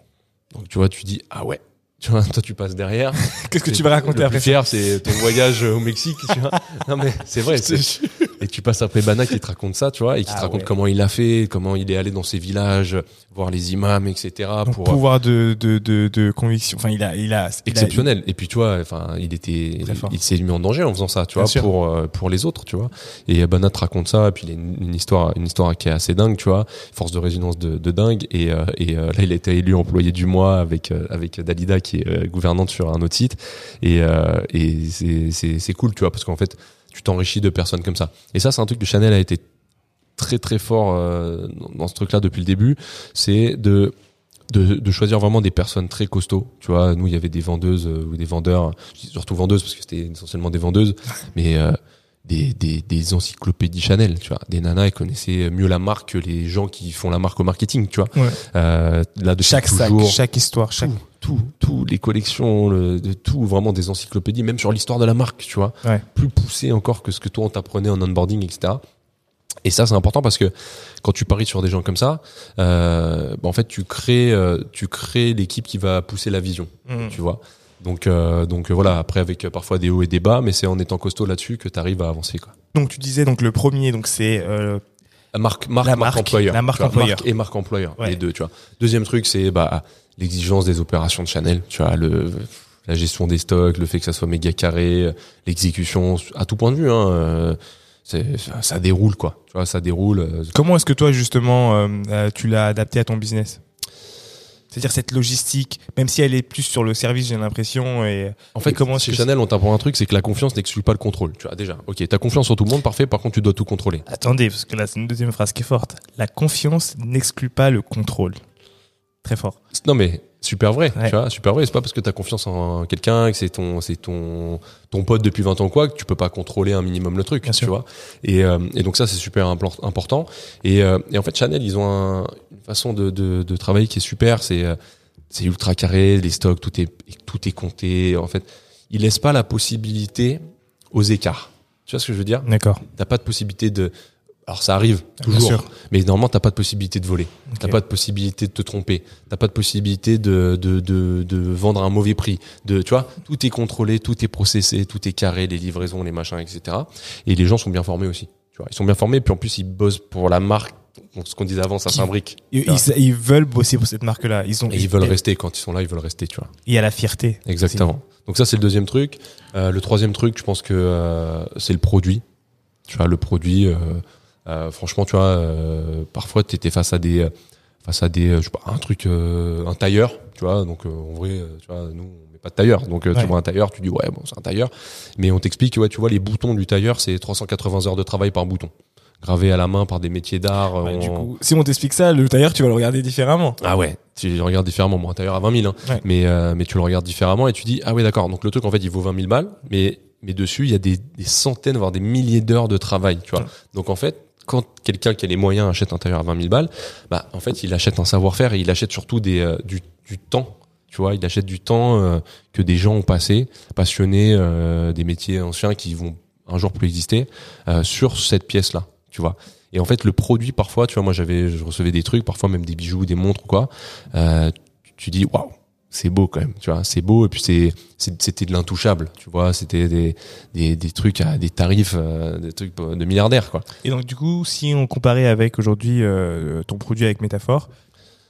Donc tu vois, tu dis, ah ouais. Tu vois, toi tu passes derrière. Qu'est-ce que tu vas raconter le après plus fier, c'est ton voyage au Mexique, tu vois. Non mais c'est vrai. c'est- Et tu passes après Bana qui te raconte ça, tu vois, et qui Ah te raconte ouais. comment il a fait, comment il est allé dans ces villages, voir les imams, etc. Donc, pour euh, pouvoir de, de, de, de conviction. Enfin, il a, il a, il a- exceptionnel. Et puis tu vois, enfin, il était, il s'est mis en danger en faisant ça, tu vois, pour euh, pour les autres, tu vois. Et Bana te raconte ça, et puis il a une, une histoire, une histoire qui est assez dingue, tu vois, force de résilience de, de dingue. Et euh, et là, il a été élu employé du mois avec avec Dalida qui est gouvernante sur un autre site. Et euh, et c'est c'est c'est cool, tu vois, parce qu'en fait, tu t'enrichis de personnes comme ça. Et ça, c'est un truc que Chanel a été très très fort euh, dans- ce truc-là depuis le début, c'est de de, de choisir vraiment des personnes très costauds. Tu vois, nous, il y avait des vendeuses euh, ou des vendeurs, surtout vendeuses parce que c'était essentiellement des vendeuses, mais euh, des, des, des encyclopédies Chanel, tu vois. Des nanas, elles connaissaient mieux la marque que les gens qui font la marque au marketing, tu vois. Ouais. Euh, là, depuis chaque sac, chaque histoire, chaque. tout, tout, tout, les collections, le, de tout, vraiment des encyclopédies, même sur l'histoire de la marque, tu vois. Ouais. Plus poussé encore que ce que toi on t'apprenait en onboarding, etc. Et ça, c'est important parce que quand tu paries sur des gens comme ça, euh, bah, en fait, tu crées, euh, tu crées l'équipe qui va pousser la vision, Mhm. tu vois. Donc, euh, donc euh, voilà. Après, avec euh, parfois des hauts et des bas, mais c'est en étant costaud là-dessus que tu arrives à avancer, quoi. Donc tu disais donc le premier donc c'est euh, La Marque, marque, La marque marque, employeur. la marque vois, employeur. marque et marque employeur, Ouais. les deux, tu vois. Deuxième truc, c'est bah l'exigence des opérations de Chanel, tu vois, le la gestion des stocks, le fait que ça soit méga carré, l'exécution à tout point de vue, hein, euh, ça, ça déroule quoi. Tu vois, ça déroule. comment est-ce que toi justement euh, tu l'as adapté à ton business? C'est-à-dire cette logistique, même si elle est plus sur le service, j'ai l'impression et En fait, Et comment chez Chanel, on t'apprend un truc, c'est que la confiance n'exclut pas le contrôle. Tu vois, déjà, ok, t'as confiance en tout le monde, parfait. Par contre, tu dois tout contrôler. Attendez, parce que là c'est une deuxième phrase qui est forte. La confiance n'exclut pas le contrôle. Très fort. Non mais super vrai, Ouais. tu vois, super vrai. C'est pas parce que t'as confiance en quelqu'un que c'est ton, c'est ton, ton pote depuis 20 ans ou quoi que tu peux pas contrôler un minimum le truc, Bien tu sûr. vois. Et, euh, et donc ça c'est super impor- important. Et, euh, et en fait Chanel ils ont un- une façon de, de, de travailler qui est super. C'est, euh, c'est ultra carré, les stocks tout est, tout est compté. En fait, ils laissent pas la possibilité aux écarts. Tu vois ce que je veux dire? D'accord. T'as pas de possibilité de alors ça arrive Bien toujours, sûr. mais normalement t'as pas de possibilité de voler, t'as Ok. pas de possibilité de te tromper, t'as pas de possibilité de, de, de, de vendre à un mauvais prix. De, tu vois, tout est contrôlé, tout est processé, tout est carré, les livraisons, les machins, etc. Et les gens sont bien formés aussi. Tu vois, ils sont bien formés, puis en plus ils bossent pour la marque. Donc, ce qu'on disait avant, ça s'imbrique. Ils, veulent bosser pour cette marque-là. Ils ont. Et ils veulent rester quand ils sont là, ils veulent rester, tu vois. Il y a la fierté. Exactement. Donc ça c'est le deuxième truc. Euh, le troisième truc, je pense que euh, c'est le produit. Tu vois, le produit. euh, franchement, tu vois, euh, parfois tu étais face à des, face à des, euh, je sais pas, un truc, euh, un tailleur. Tu vois, donc euh, en vrai, euh, tu vois, nous on met pas de tailleur. Donc euh, Ouais. tu vois un tailleur, tu dis ouais bon c'est un tailleur, mais on t'explique, ouais, tu vois les boutons du tailleur, c'est 380 heures de travail par bouton, gravé à la main par des métiers d'art. Ouais, du coup, si on t'explique ça, le tailleur, tu vas le regarder différemment. ah ouais, tu le regardes différemment. Bon, un tailleur à 20 000, hein. Ouais. mais, euh, mais tu le regardes différemment et tu dis, ah ouais, d'accord. Donc le truc, en fait, il vaut 20 000 balles, mais, mais dessus, il y a des, des centaines, voire des milliers d'heures de travail, tu vois. Donc en fait, quand quelqu'un qui a les moyens achète un tailleur à 20 000 balles, bah, en fait, il achète un savoir-faire et il achète surtout euh, du, temps. Tu vois, il achète du temps euh, que des gens ont passé, passionnés euh, des métiers anciens qui vont un jour plus exister, sur cette pièce-là. Tu vois. Et en fait, le produit, parfois, tu vois, moi, j'avais, je recevais des trucs, parfois même des bijoux, des montres ou quoi. Tu dis, waouh, c'est beau quand même, tu vois, c'est beau. Et puis c'est, c'était de l'intouchable, tu vois. C'était des, des, des trucs à des tarifs, euh, des trucs de milliardaires, quoi. Et donc, du coup, si on comparait avec aujourd'hui euh, ton produit avec Métaphore,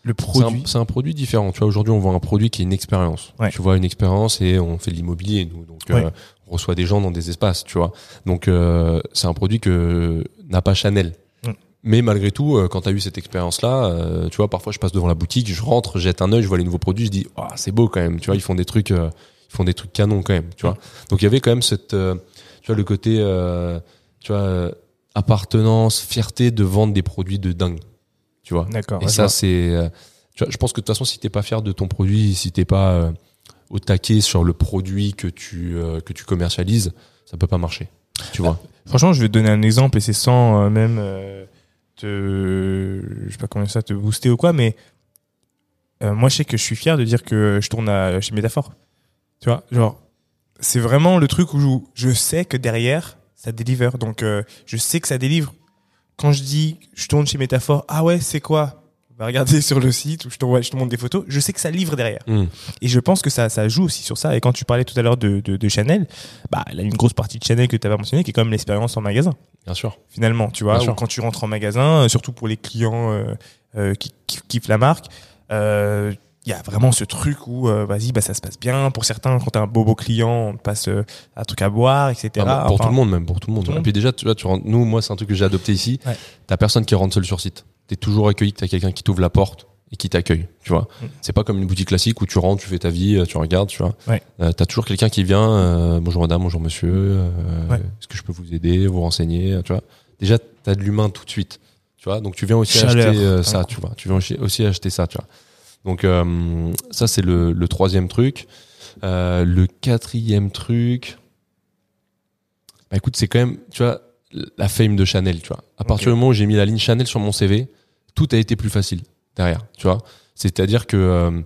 le produit. c'est un produit différent. Tu vois, aujourd'hui, on vend un produit qui est une expérience. Ouais. Tu vois, une expérience et on fait de l'immobilier, nous. Donc, euh, on reçoit des gens dans des espaces, tu vois. Donc, euh, c'est un produit que n'a pas Chanel. Mais malgré tout, euh, quand tu as eu cette expérience-là, euh, tu vois, parfois, je passe devant la boutique, je rentre, jette un œil, je vois les nouveaux produits, je dis, ah, c'est beau quand même. Tu vois, ils font des trucs, euh, ils font des trucs canons quand même, tu vois. Donc, il y avait quand même cette, tu vois, le côté, euh, tu vois, appartenance, fierté de vendre des produits de dingue. Tu vois. D'accord. Et ouais, ça, c'est. tu vois, je pense que de toute façon, si t'es pas fier de ton produit, si t'es pas euh, au taquet sur le produit que tu euh, que tu commercialises, ça peut pas marcher. Tu vois. vois. Franchement, je vais te donner un exemple et c'est sans même je sais pas comment ça, te booster ou quoi, mais euh, moi, je sais que je suis fier de dire que je tourne chez Métaphore. Tu vois, genre, c'est vraiment le truc où je sais que derrière, ça délivre. Donc, euh, je sais que ça délivre. Quand je dis, je tourne chez Métaphore, ah ouais, c'est quoi? Va regarder sur le site où je, t'envoie- je te montre des photos, je sais que ça livre derrière. Hmm. Et je pense que ça, ça joue aussi sur ça. Et quand tu parlais tout à l'heure de, de, de Chanel, bah, a une grosse partie de Chanel que tu avais mentionné qui est quand même l'expérience en magasin, Bien sûr. finalement. Tu vois, ou quand tu rentres en magasin, euh, surtout pour les clients euh, euh, qui, qui kiffent la marque, euh, il y a vraiment ce truc où, euh, vas-y, bah, ça se passe bien. Pour certains, quand t'es un bobo client, on te passe euh, un truc à boire, etc. Ah bah, pour Enfin, tout le monde même, pour tout le monde. tout Et monde. puis déjà, tu vois, tu rentres, nous, moi, c'est un truc que j'ai adopté ici. Ouais. T'as personne qui rentre seul sur site. T'es toujours accueilli, t'as quelqu'un qui t'ouvre la porte et qui t'accueille, tu vois. Mm. C'est pas comme une boutique classique où tu rentres, tu fais ta vie, euh, tu regardes, tu vois. Ouais. Euh, t'as toujours quelqu'un qui vient, bonjour madame, bonjour monsieur, Ouais. est-ce que je peux vous aider, vous renseigner, tu vois. Déjà, t'as de l'humain tout de suite, tu vois. Donc tu viens aussi Chaleur. acheter ça, tu vois. Tu viens aussi acheter ça, tu vois. Donc euh, ça, c'est le, le troisième truc. Euh, le quatrième truc, bah écoute, c'est quand même, tu vois, la fame de Chanel, tu vois. À partir du moment où j'ai mis la ligne Chanel sur mon CV, tout a été plus facile derrière, tu vois. C'est-à-dire que euh,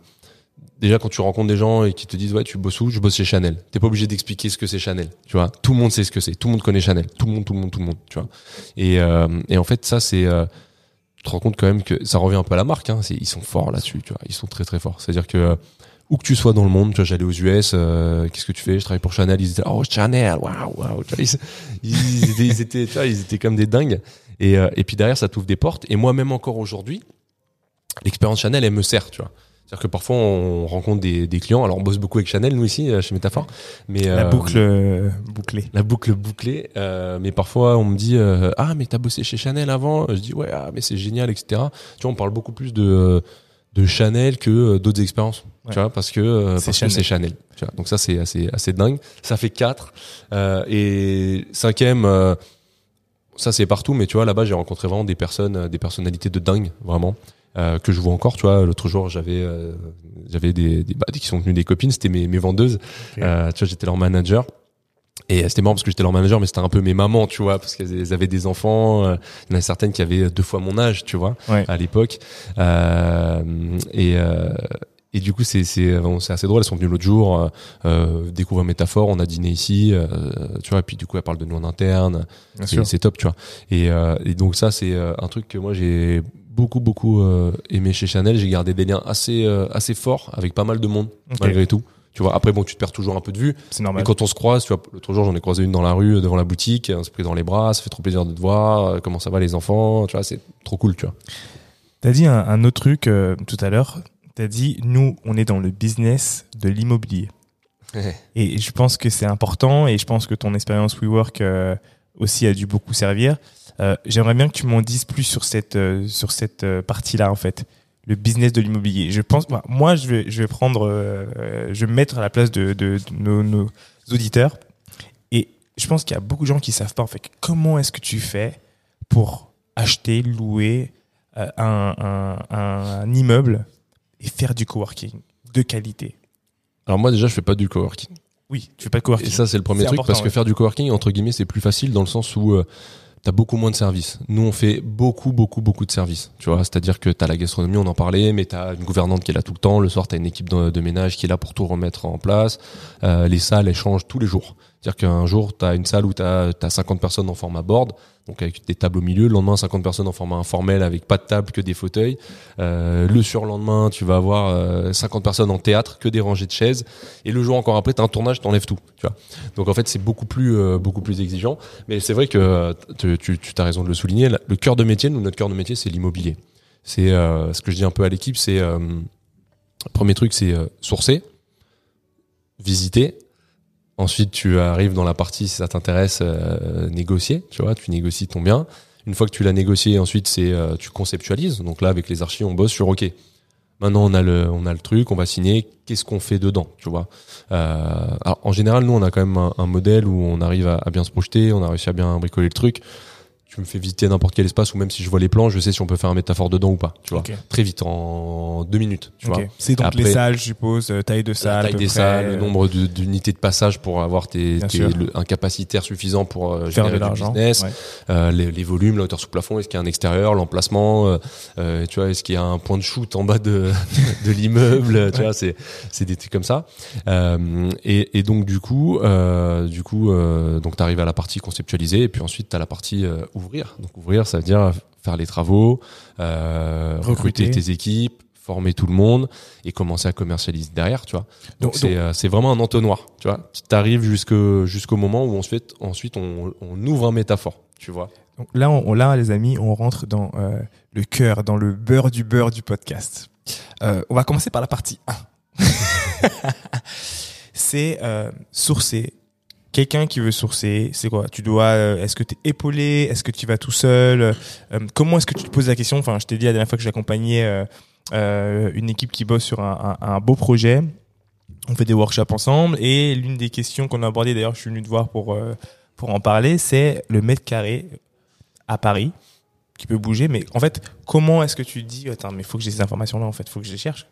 déjà quand tu rencontres des gens et qui te disent ouais tu bosses où, je bosse chez Chanel. T'es pas obligé d'expliquer ce que c'est Chanel, tu vois. Tout le monde sait ce que c'est, tout le monde connaît Chanel, tout le monde, tout le monde, tout le monde, tu vois. Et, euh, et en fait ça c'est, euh, te rends compte quand même que ça revient un peu à la marque, hein. Ils sont forts là-dessus, tu. Ils sont très très forts. C'est-à-dire que euh, où que tu sois dans le monde, tu vois, j'allais aux US, euh, qu'est-ce que tu fais? Je travaille pour Chanel, ils étaient oh Chanel, waouh waouh, tu ils, étaient, ils étaient, tu ils étaient comme des dingues. Et, euh, et puis derrière, ça t'ouvre des portes. Et moi, même encore aujourd'hui, l'expérience Chanel, elle me sert, tu vois. C'est-à-dire que parfois, on rencontre des, des clients. Alors, on bosse beaucoup avec Chanel, nous ici, euh, chez Métaphore. Mais La euh, boucle euh, bouclée. la boucle bouclée. Euh, mais parfois, on me dit euh, ah mais t'as bossé chez Chanel avant. Je dis ouais ah mais c'est génial etc. Tu vois, on parle beaucoup plus de de Chanel que d'autres expériences. Ouais. Tu vois parce que C'est parce que Chanel. c'est Chanel. Tu vois, donc ça c'est assez assez dingue. Ça fait quatre Euh, et cinquième. Euh, ça c'est partout, mais tu vois là-bas j'ai rencontré vraiment des personnes, euh, des personnalités de dingue vraiment euh, que je vois encore. Tu vois l'autre jour j'avais euh, j'avais des, des bah, qui sont venues des copines, c'était mes mes vendeuses. Euh, tu vois j'étais leur manager. Et c'était marrant parce que j'étais leur manager, mais c'était un peu mes mamans, tu vois, parce qu'elles avaient des enfants. euh, Il y en a certaines qui avaient deux fois mon âge, tu vois, Ouais. à l'époque. Euh, et, euh, et du coup, c'est c'est assez drôle. Elles sont venues l'autre jour euh, euh, découvrir Métaphore. On a dîné ici, euh, tu vois. Et puis du coup, elles parlent de nous en interne. C'est top, tu vois. Et, euh, et donc ça, c'est euh, un truc que moi j'ai beaucoup beaucoup euh, aimé chez Chanel. J'ai gardé des liens assez euh, assez forts avec pas mal de monde malgré tout. Tu vois. Après, bon, tu te perds toujours un peu de vue. C'est Et normal. quand on se croise, tu vois, l'autre jour, j'en ai croisé une dans la rue, devant la boutique, on s'est pris dans les bras, ça fait trop plaisir de te voir, euh, comment ça va les enfants, tu vois, c'est trop cool, tu vois. T'as dit un, un autre truc euh, tout à l'heure. T'as dit, nous, on est dans le business de l'immobilier. Et je pense que c'est important et je pense que ton expérience WeWork euh, aussi a dû beaucoup servir. Euh, J'aimerais bien que tu m'en dises plus sur cette, euh, sur cette partie-là, en fait. Le business de l'immobilier. Je pense, bah, moi, je vais, je vais prendre, je vais me mettre à la place de, de, de nos, nos auditeurs. Et je pense qu'il y a beaucoup de gens qui savent pas, en fait, comment est-ce que tu fais pour acheter, louer un, un, un immeuble et faire du coworking de qualité. Alors moi, déjà, je fais pas du coworking. Oui, tu fais pas de coworking. Et ça, c'est le premier truc, parce que ouais. faire du coworking, entre guillemets, c'est plus facile dans le sens où euh, t'as beaucoup moins de services. Nous, on fait beaucoup, beaucoup, beaucoup de services. Tu vois, c'est-à-dire que t'as la gastronomie, on en parlait, mais t'as une gouvernante qui est là tout le temps. Le soir, t'as une équipe de, de ménage qui est là pour tout remettre en place. Euh, les salles, elles changent tous les jours. C'est-à-dire qu'un jour, t'as une salle où t'as as 50 personnes en format board, donc avec des tables au milieu. Le lendemain, 50 personnes en format informel avec pas de table, que des fauteuils. Euh, le surlendemain, tu vas avoir euh, 50 personnes en théâtre, que des rangées de chaises. Et le jour encore après, t'as un tournage, t'enlèves tout. Tu vois. Donc en fait, c'est beaucoup plus, euh, beaucoup plus exigeant. Mais c'est vrai que euh, tu, tu, tu as raison de le souligner. Le cœur de métier, nous, notre cœur de métier, c'est l'immobilier. C'est euh, ce que je dis un peu à l'équipe. C'est euh, premier truc, c'est euh, sourcer, visiter. Ensuite, tu arrives dans la partie, si ça t'intéresse, euh, négocier. Tu vois, tu négocies ton bien. Une fois que tu l'as négocié, ensuite, c'est euh, tu conceptualises. Donc là, avec les archives, on bosse sur OK. Maintenant, on a le, on a le truc, on va signer. Qu'est-ce qu'on fait dedans, tu vois? Euh, en général, nous, on a quand même un, modèle où on arrive à bien se projeter, on a réussi à bien bricoler le truc. Tu me fais visiter n'importe quel espace ou même si je vois les plans, je sais si on peut faire un métaphore dedans ou pas. Tu vois, très vite, en deux minutes. Tu vois. C'est donc Après- les salles, je suppose, euh, taille de salle, à taille peu des près, salles, le euh, nombre de- d'unités de passage pour avoir tes, tes- le- un capacitaire suffisant pour euh, faire de générer du l'argent. business, Ouais. euh, les, les volumes, la hauteur sous plafond, est-ce qu'il y a un extérieur, l'emplacement, euh, euh, tu vois, est-ce qu'il y a un point de shoot en bas de, de l'immeuble, tu Ouais. vois, c'est c'est des trucs comme ça. Euh, et, et donc du coup, euh, du coup, euh, donc t'arrives à la partie conceptualisée et puis ensuite t'as la partie euh, ouvrir. Donc ouvrir, ça veut dire faire les travaux, euh, recruter. Recruter. tes équipes, former tout le monde et commencer à commercialiser derrière, tu vois. Donc c'est euh, vraiment un entonnoir, tu vois. Tu t'arrives jusqu'au moment où on se fait ensuite on, on ouvre un métaphore, tu vois. Donc là, on, là, les amis, on rentre dans euh, le cœur, dans le beurre du beurre du podcast. Euh, on va commencer par la partie 1. c'est sourcer. Quelqu'un qui veut sourcer, c'est quoi? Tu dois, euh, est-ce que tu es épaulé? Est-ce que tu vas tout seul? Euh, Comment est-ce que tu te poses la question? Enfin, je t'ai dit la dernière fois que j'accompagnais euh, euh, une équipe qui bosse sur un, beau projet. On fait des workshops ensemble et l'une des questions qu'on a abordées, d'ailleurs, je suis venu te voir pour pour en parler, c'est le mètre carré à Paris qui peut bouger. Mais en fait, comment est-ce que tu dis, attends, mais faut que j'ai ces informations-là, en fait, faut que je les cherche?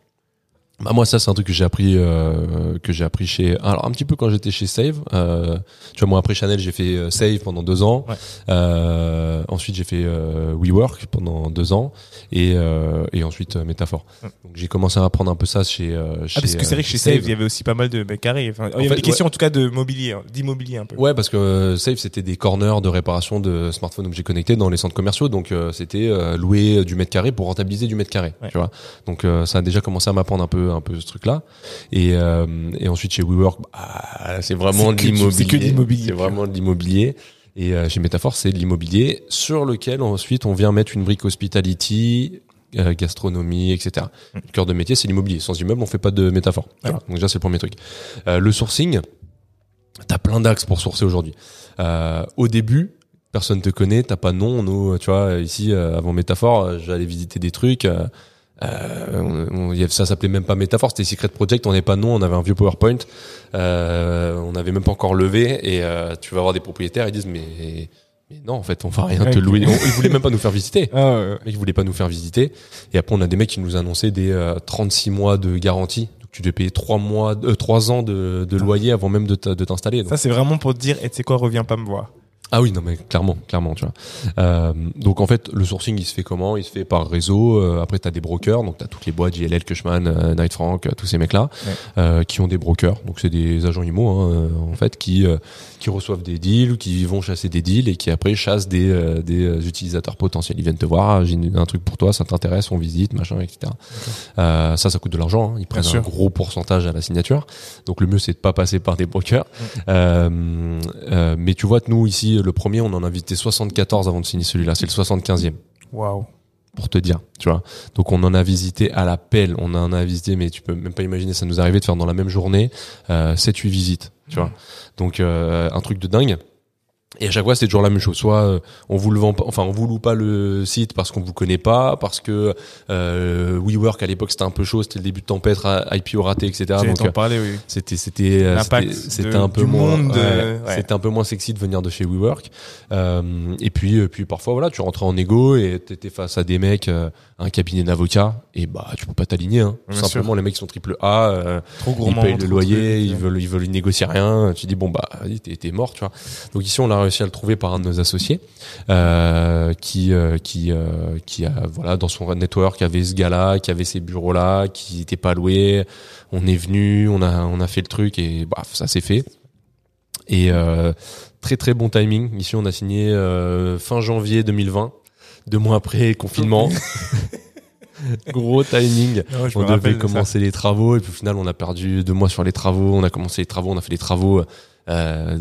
Bah moi ça c'est un truc que j'ai appris euh, que j'ai appris chez alors un petit peu quand j'étais chez Save euh, tu vois moi après Chanel j'ai fait euh, Save pendant deux ans Ouais. euh, ensuite j'ai fait euh, WeWork pendant deux ans et euh, et ensuite Métaphore Ouais. donc j'ai commencé à apprendre un peu ça chez, euh, chez Ah, parce que c'est vrai que chez Save, il y avait aussi pas mal de mètres carrés. Enfin, il y avait fait, des questions, en tout cas, de mobilier, hein, d'immobilier un peu. Ouais, parce que Save c'était des corners de réparation de smartphones objets connectés dans les centres commerciaux, donc euh, c'était louer du mètre carré pour rentabiliser du mètre carré, tu vois. Donc ça a déjà commencé à m'apprendre un peu un peu ce truc-là. Et euh, et ensuite chez WeWork, bah, c'est vraiment de l'immobilier. C'est vraiment de l'immobilier. Et euh, chez Métaphore, c'est de l'immobilier sur lequel ensuite on vient mettre une brique hospitality, euh, gastronomie, etc. Mm. Le cœur de métier, c'est l'immobilier. Sans immeuble, on fait pas de métaphore. Donc déjà, c'est le premier truc. Euh, le sourcing, t'as plein d'axes pour sourcer aujourd'hui. Euh, au début, personne te connaît, t'as pas de nom. Nous, tu vois, ici, avant Métaphore, j'allais visiter des trucs. Euh, euh, on- ça s'appelait même pas Métaphore, c'était Secret Project. On n'avait pas nom, on avait un vieux PowerPoint. Euh, on n'avait même pas encore levé. Et euh, tu vas voir des propriétaires, ils disent mais, mais non, en fait, on va rien te louer. On- ils voulaient même pas nous faire visiter. Ah, ouais, mecs voulaient pas nous faire visiter. Et après, on a des mecs qui nous annonçaient des euh, 36 mois de garantie. Donc, tu devais payer 3 mois, euh, 3 ans de, de loyer avant même de t'a- de t'installer. Ça, c'est vraiment pour te dire, et tu sais quoi, reviens pas me voir. Ah oui, non mais clairement, clairement, tu vois. Euh, donc en fait, le sourcing, il se fait comment? Il se fait par réseau. Euh, après, t'as des brokers, donc t'as toutes les boîtes JLL, Cushman, euh, Knight Frank, euh, tous ces mecs-là, Ouais. euh, qui ont des brokers. Donc c'est des agents IMO, hein, euh, en fait, qui euh, qui reçoivent des deals ou qui vont chasser des deals et qui après chassent des euh, des euh, utilisateurs potentiels. Ils viennent te voir, ah, j'ai un truc pour toi, ça t'intéresse, on visite, machin, etc. Euh, ça, ça coûte de l'argent. hein. Ils prennent un sûr. gros pourcentage à la signature. Donc le mieux, c'est de pas passer par des brokers. Euh, mais tu vois, nous ici, le premier, on en a visité 74 avant de signer celui-là. C'est le 75e, Waouh. pour te dire. Tu vois. Donc on en a visité à la pelle. On en a visité, mais tu peux même pas imaginer. Ça nous arrivait de faire dans la même journée euh, 7-8 visites. Tu vois. Donc euh, un truc de dingue. Et à chaque fois, c'est toujours la même chose. Soit euh, on vous le vend pas, enfin on vous loue pas le site parce qu'on vous connaît pas, parce que euh, WeWork à l'époque c'était un peu chaud, c'était le début de tempête, IPO raté, etc. Donc euh, parler, oui. c'était c'était euh, c'était- un peu moins ouais, c'était un peu moins sexy de venir de chez WeWork euh, et puis puis parfois voilà tu rentrais en égo et t'étais face à des mecs un cabinet d'avocats et bah tu peux pas t'aligner hein. Tout simplement les mecs qui sont triple A euh, Trop ils gourmand. payent le loyer truc. ils veulent ils veulent négocier rien tu dis bon bah t'es mort tu vois donc ici on a réussi à le trouver par un de nos associés euh, qui euh, qui euh, qui a voilà dans son network avait ce gars-là qui avait ces bureaux là qui n'étaient pas loués on est venu on a on a fait le truc et bah ça s'est fait. Et très très bon timing. Ici on a signé fin janvier 2020 deux mois après confinement. Gros timing. Non, on devait de commencer les travaux et puis au final on a perdu deux mois sur les travaux. On a commencé les travaux on a fait les travaux euh,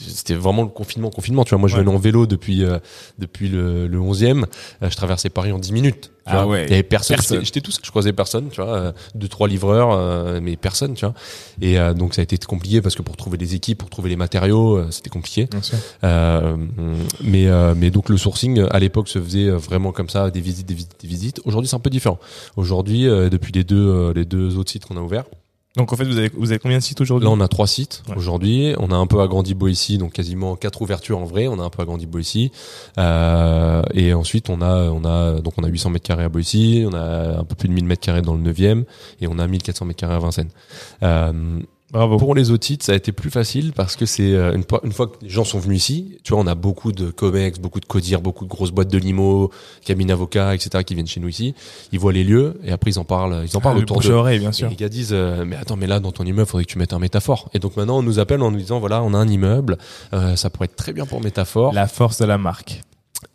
c'était vraiment le confinement confinement tu vois moi je Ouais. venais en vélo depuis euh, depuis le, le 11e euh, je traversais Paris en 10 minutes tu Ah vois. ouais. il y avait personne, Personne. J'étais- tout seul je croisais personne tu vois euh, deux trois livreurs euh, mais personne tu vois et euh, donc ça a été compliqué parce que pour trouver des équipes pour trouver les matériaux euh, c'était compliqué Bien sûr. euh, mais euh, mais donc le sourcing à l'époque se faisait vraiment comme ça des visites des visites des visites aujourd'hui c'est un peu différent aujourd'hui euh, depuis les deux euh, les deux autres sites qu'on a ouverts Donc en fait, vous avez, vous avez combien de sites aujourd'hui là on a trois sites Ouais. aujourd'hui. On a un peu agrandi Boissy donc quasiment quatre ouvertures en vrai. On a un peu agrandi Boissy. Euh, et ensuite on a on a donc on a 800 mètres carrés à Boissy on a un peu plus de 1000 mètres carrés dans le 9e et on a 1400 mètres carrés à Vincennes. Euh, Bravo. pour les autres sites, ça a été plus facile parce que c'est euh, une, fois- une fois que les gens sont venus ici, tu vois, on a beaucoup de comex, beaucoup de codir, beaucoup de grosses boîtes de limo, cabines avocats, etc. qui viennent chez nous ici. Ils voient les lieux et après ils en parlent, ils en parlent Ah, autour de. oreille, bien Et sûr. les gars disent euh, mais attends mais là dans ton immeuble faudrait que tu mettes un métaphore et donc maintenant on nous appelle en nous disant voilà on a un immeuble euh, ça pourrait être très bien pour métaphore La force de la marque.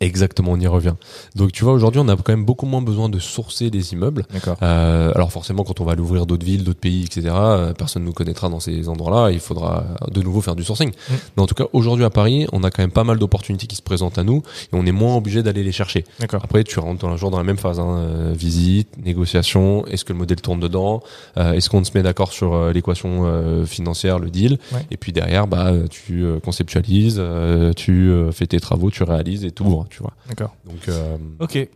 Exactement, on y revient. Donc tu vois, aujourd'hui, on a quand même beaucoup moins besoin de sourcer des immeubles. D'accord. Euh, alors forcément, quand on va l'ouvrir d'autres villes, d'autres pays, etc., euh, personne ne nous connaîtra dans ces endroits-là. Il faudra de nouveau faire du sourcing. Mm. Mais en tout cas, aujourd'hui à Paris, on a quand même pas mal d'opportunités qui se présentent à nous et on est moins obligé d'aller les chercher. D'accord. Après, tu rentres dans, toujours dans la même phase. Hein, euh, visite, négociation. Est-ce que le modèle tourne dedans? Euh, Est-ce qu'on se met d'accord sur euh, l'équation financière, le deal? Ouais. Et puis derrière, bah, tu conceptualises, tu fais tes travaux, tu réalises et tout. Tu vois. D'accord. Donc euh, Ok.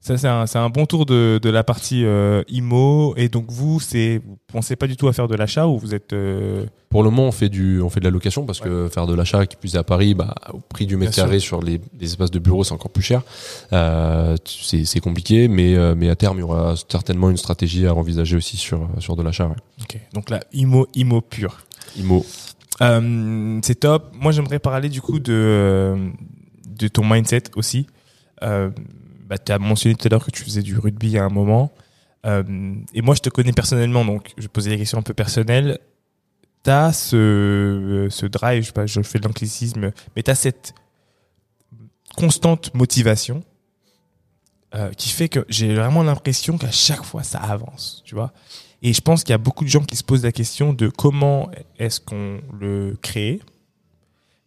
Ça, c'est un, un bon tour de, de la partie euh, IMO. Et donc, vous, c'est, vous pensez pas du tout à faire de l'achat ou vous êtes. euh, Pour le moment, on fait du, on fait de la location parce que faire de l'achat qui plus est à Paris, bah, au prix du mètre Bien sûr. carré sur les, les espaces de bureau, c'est encore plus cher. Euh, c'est, compliqué, mais, euh, mais à terme, il y aura certainement une stratégie à envisager aussi sur, sur de l'achat. Ouais. Ok. Donc là, IMO, IMO pur. Imo. C'est top. Moi, j'aimerais parler du coup de, de ton mindset aussi. Euh, bah, tu as mentionné tout à l'heure que tu faisais du rugby à un moment. Euh, et moi, je te connais personnellement, donc je poser des questions un peu personnelles. Tu as ce, ce drive, je, sais pas, je fais de l'anglicisme, mais tu as cette constante motivation euh, qui fait que j'ai vraiment l'impression qu'à chaque fois, ça avance, tu vois. Et je pense qu'il y a beaucoup de gens qui se posent la question de comment est-ce qu'on le crée,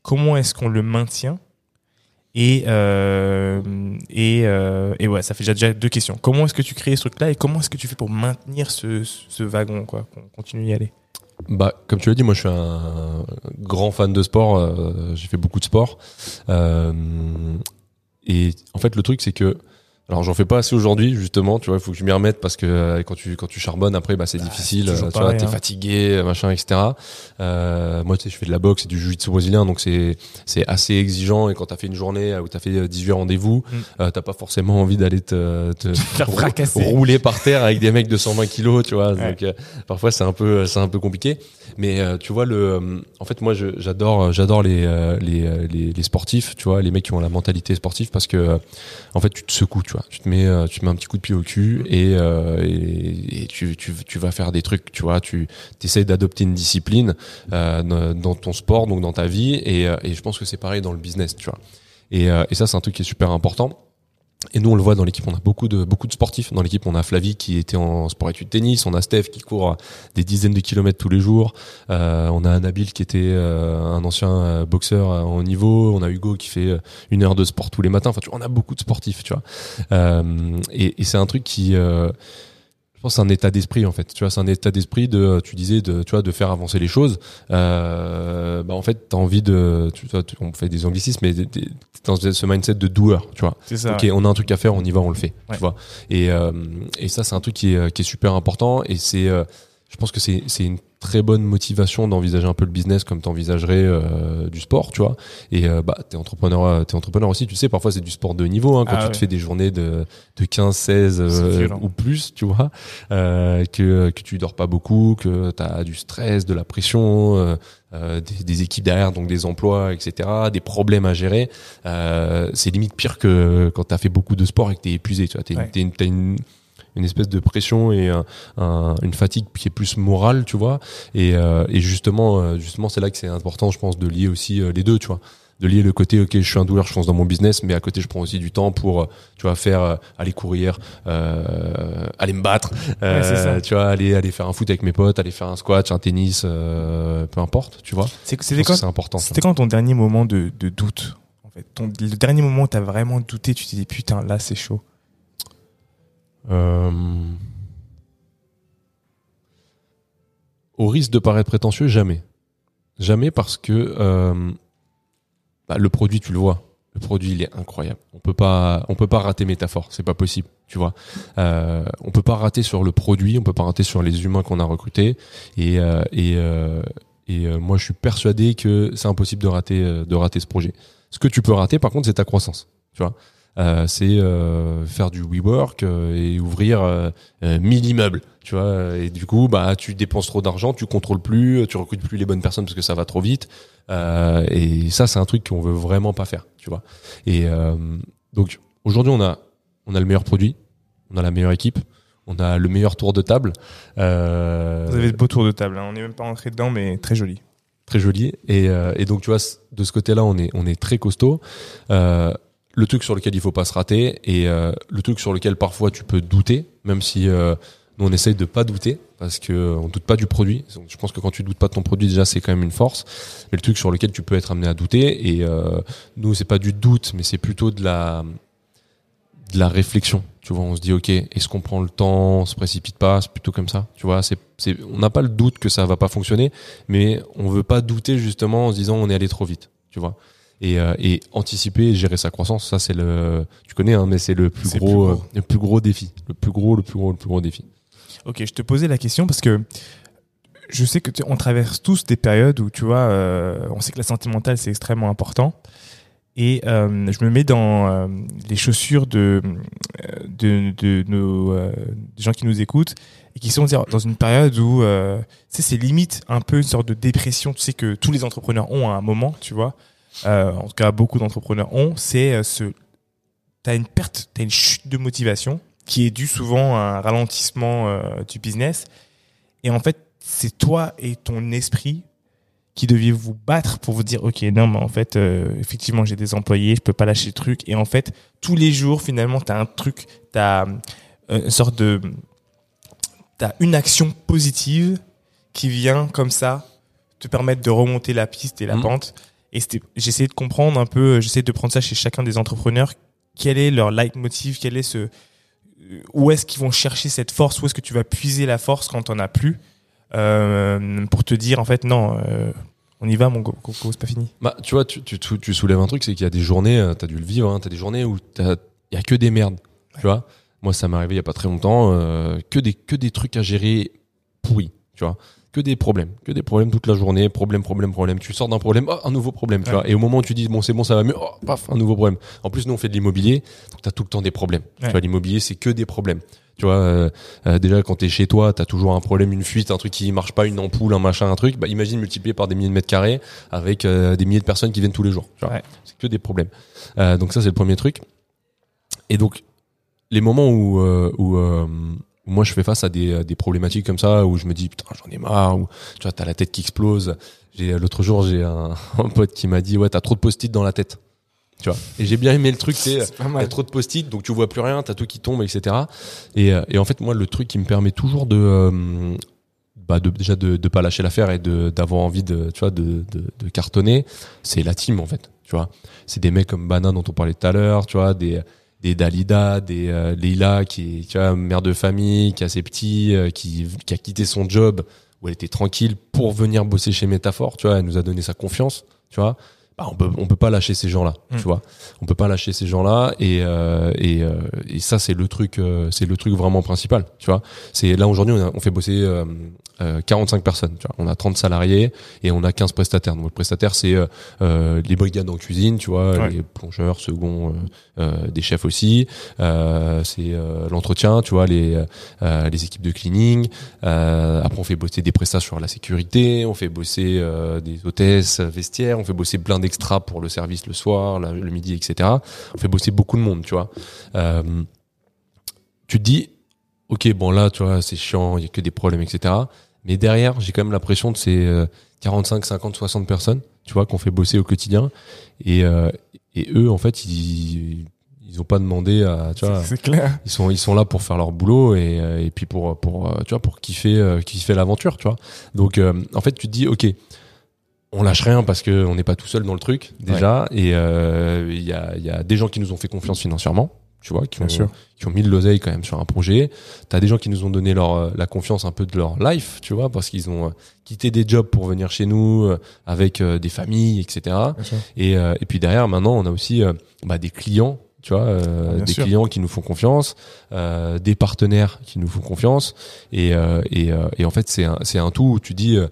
comment est-ce qu'on le maintient, et euh, et, euh, et ouais, ça fait déjà, deux questions. Comment est-ce que tu crées ce truc-là et comment est-ce que tu fais pour maintenir ce, ce wagon, quoi, qu'on continue d'y aller? Bah, comme tu l'as dit, moi, je suis un grand fan de sport. euh, J'ai fait beaucoup de sport. Et en fait, le truc, c'est que alors j'en fais pas assez aujourd'hui justement, tu vois, il faut que je m'y remette parce que euh, quand tu quand tu charbonnes après bah c'est Bah, difficile, euh, tu vois, t'es hein. fatigué, machin, etc. Euh, moi tu sais, je fais de la boxe et du jiu-jitsu brésilien, donc c'est c'est assez exigeant et quand t'as fait une journée où t'as fait euh, 18 rendez-vous, Mm. euh, t'as pas forcément envie d'aller te, te faire fracasser. rouler par terre avec des mecs de 120 kilos, tu vois. Ouais. Donc euh, parfois c'est un peu c'est un peu compliqué, mais euh, tu vois le, euh, en fait moi j'adore j'adore les, euh, les euh, les les sportifs, tu vois, les mecs qui ont la mentalité sportive parce que euh, en fait tu te secoues, tu vois, tu te mets euh, tu te mets un petit coup de pied au cul et euh, et, tu, tu tu vas faire des trucs, tu vois, tu essayes d'adopter une discipline euh, dans- dans ton sport, donc dans ta vie et euh, et je pense que c'est pareil dans le business, tu vois. Et euh, et ça c'est un truc qui est super important. Et nous, on le voit dans l'équipe, on a beaucoup de beaucoup de sportifs. Dans l'équipe, on a Flavie qui était en sport études tennis, on a Steph qui court des dizaines de kilomètres tous les jours, euh, on a Nabil qui était euh, un ancien euh, boxeur à haut niveau, on a Hugo qui fait euh, une heure de sport tous les matins. Enfin, tu vois, on a beaucoup de sportifs, tu vois. Euh, et et c'est un truc qui euh, je pense c'est un état d'esprit en fait tu vois c'est un état d'esprit de tu disais de tu vois de faire avancer les choses euh, bah en fait t'as envie de tu vois on fait des anglicismes mais t'es- dans ce mindset de doueur tu vois C'est ça. ok on a un truc à faire on y va on le fait Ouais. tu vois et euh, et ça c'est un truc qui est qui est super important et c'est euh, je pense que c'est c'est une très bonne motivation d'envisager un peu le business comme t'envisagerais euh, du sport tu vois. Et euh, bah t'es entrepreneur euh, t'es entrepreneur aussi. Tu sais parfois c'est du sport de niveau hein, quand Ah tu ouais. te fais des journées de de 15 16 C'est euh, ou plus tu vois euh, que que tu dors pas beaucoup que t'as du stress de la pression des, des équipes derrière donc des emplois etc des problèmes à gérer. Euh, c'est limite pire que quand t'as fait beaucoup de sport et que t'es épuisé tu vois. Ouais. une- t'as une une espèce de pression et un- un- une fatigue qui est plus morale tu vois. Et, euh, et justement euh, justement c'est là que c'est important je pense de lier aussi euh, les deux tu vois. De lier le côté ok je suis un douleur je fonce dans mon business mais à côté je prends aussi du temps pour tu vois faire aller courir euh, aller me battre euh, ça. tu vois aller aller faire un foot avec mes potes aller faire un squat un tennis euh, peu importe tu vois. C'était quand, c'est important c'était quand ton dernier moment de, de doute en fait? Ton, Le dernier moment où t'as vraiment douté, tu t'es dit putain, là c'est chaud. Euh, Au risque de paraître prétentieux, jamais. Jamais parce que euh, bah, le produit, tu le vois. Le produit, il est incroyable. On peut pas, on peut pas rater métaphore. C'est pas possible, tu vois. Euh, on peut pas rater sur le produit, on peut pas rater sur les humains qu'on a recrutés. Et euh, et euh, et euh, moi, je suis persuadé que c'est impossible de rater de rater ce projet. Ce que tu peux rater, par contre, c'est ta croissance. Tu vois. Euh, c'est euh, faire du WeWork euh, et ouvrir euh, euh, 1000 immeubles, tu vois. Et du coup, bah, tu dépenses trop d'argent, tu contrôles plus, tu recrutes plus les bonnes personnes parce que ça va trop vite. Euh, et ça, c'est un truc qu'on veut vraiment pas faire, tu vois. Et euh, donc aujourd'hui, on a on a le meilleur produit, on a la meilleure équipe, on a le meilleur tour de table. Euh, Vous avez de beaux tours de table, hein. on n'est même pas rentré dedans, mais très joli. très joli et, euh, et donc tu vois de ce côté-là on est on est très costaud euh, le truc sur lequel il faut pas se rater et euh, le truc sur lequel parfois tu peux douter, même si euh, nous on essaye de pas douter parce que euh, on doute pas du produit. Donc, je pense que quand tu doutes pas de ton produit déjà c'est quand même une force. Mais le truc sur lequel tu peux être amené à douter et euh, nous c'est pas du doute mais c'est plutôt de la de la réflexion. Tu vois, on se dit ok, est-ce qu'on prend le temps, on se précipite pas, c'est plutôt comme ça. Tu vois, c'est c'est on n'a pas le doute que ça va pas fonctionner, mais on veut pas douter justement en se disant on est allé trop vite. Tu vois? Et, euh, et anticiper et gérer sa croissance ça c'est le tu connais hein, mais c'est le plus gros, le plus gros. euh, le plus gros défi le plus gros le plus gros le plus gros défi Ok, je te posais la question parce que je sais que tu- on traverse tous des périodes où tu vois, euh, on sait que la santé mentale c'est extrêmement important. Et euh, je me mets dans euh, les chaussures de, de, de nos des gens qui nous écoutent et qui sont dans une période où tu sais, c'est limite un peu une sorte de dépression. Tu sais que tous les entrepreneurs ont à un moment, tu vois. Euh, en tout cas, beaucoup d'entrepreneurs ont. C'est euh, ce, t'as une perte, t'as une chute de motivation qui est due souvent à un ralentissement euh, du business. Et en fait, c'est toi et ton esprit qui deviez vous battre pour vous dire, OK, non, mais en fait, euh, effectivement, j'ai des employés, je peux pas lâcher le truc. Et en fait, tous les jours, finalement, tu as un truc, tu as une sorte de... Tu as une action positive qui vient comme ça te permettre de remonter la piste et la Mhm. pente. Et j'essayais de comprendre un peu, j'essayais de prendre ça chez chacun des entrepreneurs. Quel est leur leitmotiv? Quel est ce où est-ce qu'ils vont chercher cette force? Où est-ce que tu vas puiser la force quand t'en as plus? Euh, pour te dire en fait non, euh, on y va mon go, c'est pas fini. bah tu vois tu, tu, soulèves un truc c'est qu'il y a des journées euh, t'as dû le vivre hein, t'as des journées où il y a que des merdes tu vois. Moi ça m'est arrivé il y a pas très longtemps euh, que des que des trucs à gérer pourris tu vois que des problèmes, que des problèmes toute la journée, problème, problème, problème. Tu sors d'un problème, oh, un nouveau problème, tu vois. Et au moment où tu dis bon c'est bon ça va mieux, oh, paf, un nouveau problème. En plus nous on fait de l'immobilier, donc t'as tout le temps des problèmes. Ouais. Tu vois l'immobilier c'est que des problèmes. Tu vois euh, euh, déjà quand t'es chez toi t'as toujours un problème, une fuite, un truc qui marche pas, une ampoule, un machin, un truc. Bah imagine multiplié par des milliers de mètres carrés avec euh, des milliers de personnes qui viennent tous les jours. Tu vois. Ouais. C'est que des problèmes. Euh, donc ça c'est le premier truc. Et donc les moments où où, où moi je fais face à des, à des problématiques comme ça où je me dis putain j'en ai marre ou tu vois t'as la tête qui explose j'ai l'autre jour j'ai un, un pote qui m'a dit ouais t'as trop de post-it dans la tête tu vois et j'ai bien aimé le truc c'est T'as trop de post-it, donc tu vois plus rien, t'as tout qui tombe, etc. Et, euh, et en fait, moi, le truc qui me permet toujours de, euh, bah, de déjà de, de pas lâcher l'affaire et d'avoir envie de, tu vois, de, de, de cartonner, c'est la team en fait. Tu vois, c'est des mecs comme Bana dont on parlait tout à l'heure, tu vois, des des Dalida, des euh, Leila qui est, tu vois, mère de famille, qui a ses petits, euh, qui qui a quitté son job où elle était tranquille pour venir bosser chez Métaphore, tu vois, elle nous a donné sa confiance, tu vois. Bah, on peut on peut pas lâcher ces gens-là, Mm. tu vois. On peut pas lâcher ces gens-là et euh, et, euh, et ça c'est le truc euh, c'est le truc vraiment principal tu vois. C'est là aujourd'hui on, fait bosser euh, euh, 45 personnes tu vois. On a 30 salariés et on a 15 prestataires. Donc le prestataire c'est euh, euh, les brigades en cuisine tu vois Ouais. les plongeurs euh, euh, des chefs aussi. Euh, c'est euh, l'entretien tu vois les euh, les équipes de cleaning. Euh, après on fait bosser des prestations sur la sécurité on fait bosser euh, des hôtesses vestiaires on fait bosser plein d'extras pour le service le soir la- le midi etc on fait bosser beaucoup de monde tu vois. Euh, tu te dis ok bon là tu vois c'est chiant il y a que des problèmes etc mais derrière j'ai quand même l'impression de ces euh, 45 50 60 personnes tu vois qu'on fait bosser au quotidien. Et euh, et eux en fait ils ils ont pas demandé à tu vois clair. ils sont ils sont là pour faire leur boulot et euh, et puis pour pour tu vois pour kiffer kiffer l'aventure tu vois. Donc euh, en fait tu te dis ok on lâche rien parce que on n'est pas tout seul dans le truc déjà et euh, il y a il y a des gens qui nous ont fait confiance financièrement tu vois qui Bien ont sûr. qui ont mis de l'oseille quand même sur un projet t'as des gens qui nous ont donné leur euh, la confiance un peu de leur life tu vois parce qu'ils ont euh, quitté des jobs pour venir chez nous avec des familles etc et, euh, et puis derrière, maintenant, on a aussi euh, bah, des clients, tu vois, euh, des sûr. clients qui nous font confiance, euh, des partenaires qui nous font confiance. Et, euh, et, euh, et en fait, c'est un, c'est un tout où tu dis euh,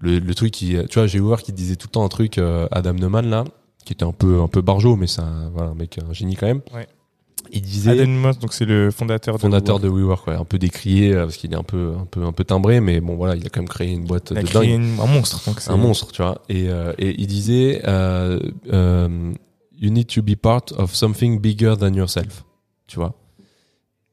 le, le truc qui, tu vois, j'ai ouvert qui disait tout le temps un truc, euh, Adam Neumann là, qui était un peu un peu barjot, mais c'est un, voilà, un mec, un génie quand même. Ouais. Il disait Adam Moss, donc c'est le fondateur de fondateur WeWork. de WeWork, ouais, un peu décrié euh, parce qu'il est un peu un peu un peu timbré, mais bon voilà, il a quand même créé une boîte Il a de créé dingue une- un monstre. Donc c'est- un monstre, tu vois. Et, euh, et il disait, euh, euh, you need to be part of something bigger than yourself, tu vois.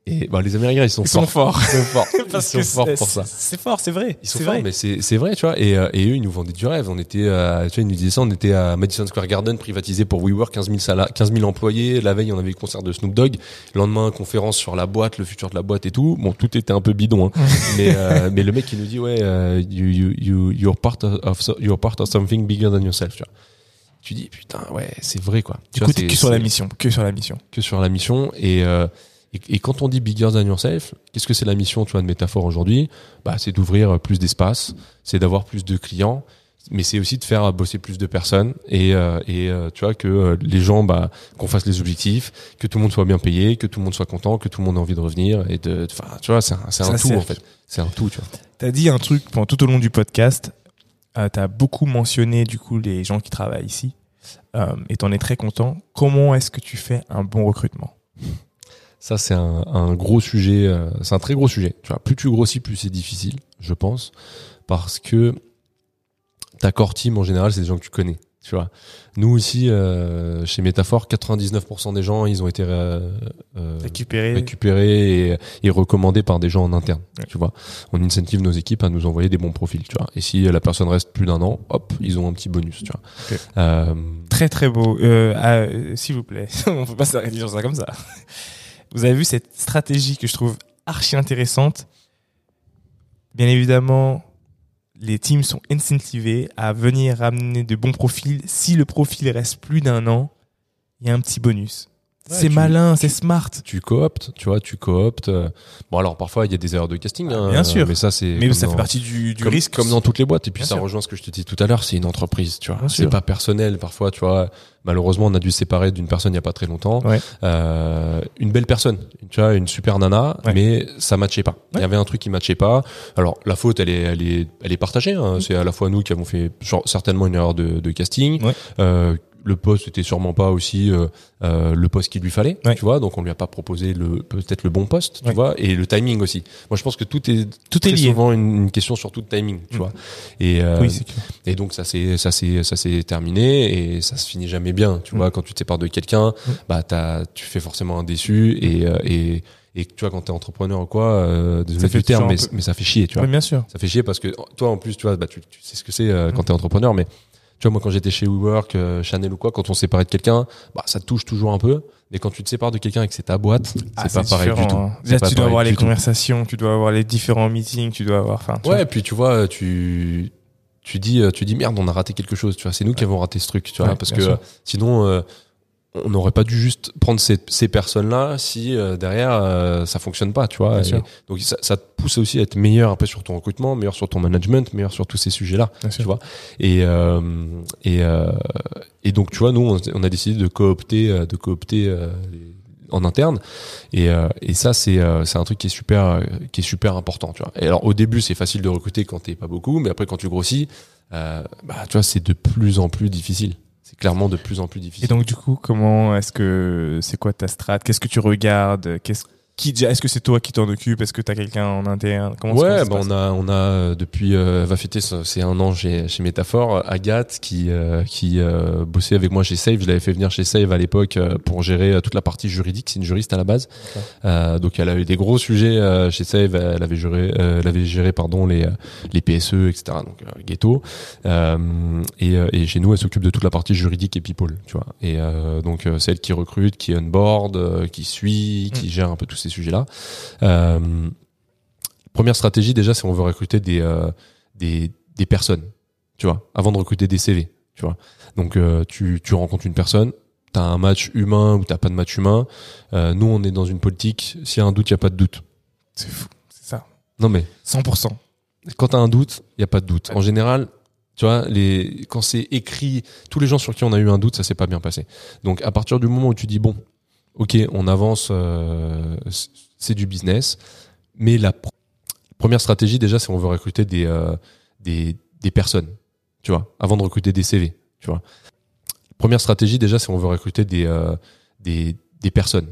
Et bah, les Américains, ils sont Ils sont forts. forts. Ils sont forts. Parce ils sont forts pour ça. C'est fort, c'est vrai. Ils sont forts, vrai. mais c'est vrai, tu vois. Et, euh, et eux, ils nous vendaient du rêve. On était, à, tu vois, ils nous disaient ça. On était à Madison Square Garden, privatisé pour WeWork, 15 000 sala 15 000 employés. La veille, on avait le concert de Snoop Dogg. Le lendemain, conférence sur la boîte, le futur de la boîte et tout. Bon, tout était un peu bidon, hein. mais euh, mais le mec, il nous dit, ouais, euh, you, you, you, you're part of, so- you're part of something bigger than yourself. Tu vois. Tu dis, putain, ouais, c'est vrai, quoi. Du Tu coup, vois, que sur la mission, que sur la mission. que sur la mission et euh, et, et quand on dit bigger than yourself, qu'est-ce que c'est la mission, tu vois, de métaphore aujourd'hui? Bah, c'est d'ouvrir plus d'espace, c'est d'avoir plus de clients, mais c'est aussi de faire bosser plus de personnes et euh, et euh, tu vois que euh, les gens, bah, qu'on fasse les objectifs, que tout le monde soit bien payé, que tout le monde soit content, que tout le monde ait envie de revenir et de, enfin, tu vois, c'est un, c'est un tout en fait, c'est un tout, tu vois. T'as dit un truc pendant tout au long du podcast. Euh, T'as beaucoup mentionné du coup les gens qui travaillent ici. Euh, et t'en es très content. Comment est-ce que tu fais un bon recrutement? Ça, c'est un, un gros sujet. euh, c'est un très gros sujet. Tu vois, plus tu grossis, plus c'est difficile, je pense, parce que ta core team en général, c'est des gens que tu connais. Tu vois, nous aussi euh, chez Métaphore, 99% des gens, ils ont été euh, euh, Récupérer. récupérés et, et recommandés par des gens en interne. Ouais. Tu vois, on incentive nos équipes à nous envoyer des bons profils. Tu vois, et si la personne reste plus d'un an, hop, ils ont un petit bonus. Tu vois. Euh, Très très beau. Euh, ah, euh, S'il vous plaît, on peut pas s'arrêter sur ça comme ça. Vous avez vu cette stratégie que je trouve archi intéressante. Bien évidemment, les teams sont incentivés à venir ramener de bons profils. Si le profil reste plus d'un an, il y a un petit bonus. Ouais, c'est malin, c'est smart. tu cooptes, tu vois, tu cooptes. Bon alors parfois il y a des erreurs de casting, Ah, hein, bien sûr. mais ça c'est Mais ça dans- fait partie du, du comme, risque. comme dans toutes les boîtes. Et puis Bien ça sûr. rejoint ce que je te dis tout à l'heure, c'est une entreprise, tu vois. C'est pas personnel. Parfois, tu vois, malheureusement on a dû se séparer d'une personne il y a pas très longtemps. Ouais. Euh, une belle personne, tu vois, une super nana, Ouais. mais ça matchait pas. Il y avait un truc qui matchait pas. Alors la faute, elle est, elle est, elle est partagée. Mm. hein. C'est à la fois nous qui avons fait genre, certainement une erreur de, de casting. Ouais. Euh, le poste était sûrement pas aussi euh, euh, le poste qu'il lui fallait, Ouais. tu vois. Donc on lui a pas proposé le peut-être le bon poste, tu Ouais. vois, et le timing aussi. Moi, je pense que tout est Tout est lié. souvent une, une question surtout de timing, tu Mm. vois. Et euh, Oui, c'est et donc ça c'est ça c'est ça s'est terminé et ça se finit jamais bien, tu Mm. vois. Quand tu te sépares de quelqu'un, Mm. bah t'as tu fais forcément un déçu et euh, et et tu vois quand t'es entrepreneur ou quoi, euh, désolé Ça fait du terme, mais, ça fait chier, tu vois. Oui, bien sûr. Ça fait chier parce que toi en plus tu vois bah tu, tu sais ce que c'est euh, quand t'es entrepreneur mais tu vois moi quand j'étais chez WeWork, euh, Chanel ou quoi quand on séparait de quelqu'un, bah ça te touche toujours un peu mais quand tu te sépares de quelqu'un et que c'est ta boîte, Ah, c'est pas pareil du tout. hein. Pas tu dois avoir les tout. conversations, tu dois avoir les différents meetings, tu dois avoir. Enfin, Ouais, vois. et puis tu vois, tu tu dis euh, tu dis merde, on a raté quelque chose, tu vois, c'est nous qui avons raté ce truc, tu vois, Ouais, parce que sûr. euh, sinon euh, on n'aurait pas dû juste prendre ces, ces personnes-là si euh, derrière euh, ça fonctionne pas, tu vois. Et donc ça, ça te pousse aussi à être meilleur un peu sur ton recrutement, meilleur sur ton management, meilleur sur tous ces sujets-là, tu sûr. vois. Et euh, et euh, et donc tu vois, nous on, on a décidé de coopter euh, de coopter euh, les- en interne et, euh, et ça c'est euh, c'est un truc qui est super qui est super important tu vois et alors au début c'est facile de recruter quand t'es pas beaucoup mais après quand tu grossis euh, bah tu vois c'est de plus en plus difficile c'est clairement de plus en plus Et difficile donc, du coup, comment est-ce que c'est quoi ta strat? Qu'est-ce que tu regardes? Qui Est-ce que c'est toi qui t'en occupes? Est-ce que t'as quelqu'un en interne? Comment ouais, ça bah passe on a on a euh, depuis euh, va fêter ce- c'est un an chez chez Métaphore, Agathe qui euh, qui euh, bossait avec moi chez Save, je l'avais fait venir chez Save à l'époque euh, pour gérer euh, toute la partie juridique, c'est une juriste à la base. Euh, donc elle a eu des gros sujets euh, chez Save, elle avait géré euh, elle avait géré pardon les euh, les PSE etc. donc euh, ghetto. Euh, et euh, et chez nous elle s'occupe de toute la partie juridique et people, tu vois. Et euh, donc euh, c'est elle qui recrute, qui onboard, euh, qui suit, qui gère un peu tous ces sujets-là. Euh, première stratégie déjà, c'est on veut recruter des euh, des des personnes, tu vois, avant de recruter des CV, tu vois. Donc euh, tu tu rencontres une personne, t'as un match humain ou t'as pas de match humain. Nous, on est dans une politique. S'il y a un doute, il y a pas de doute. C'est fou, c'est ça. Non mais 100%. quand t'as un doute, il y a pas de doute. En général, tu vois, les quand c'est écrit, tous les gens sur qui on a eu un doute, ça s'est pas bien passé. Donc à partir du moment où tu dis bon, ok, on avance, euh, c'est du business, mais la pr- première stratégie déjà, c'est on veut recruter des euh, des des personnes, tu vois, avant de recruter des CV, tu vois. Première stratégie déjà, c'est on veut recruter des euh, des des personnes,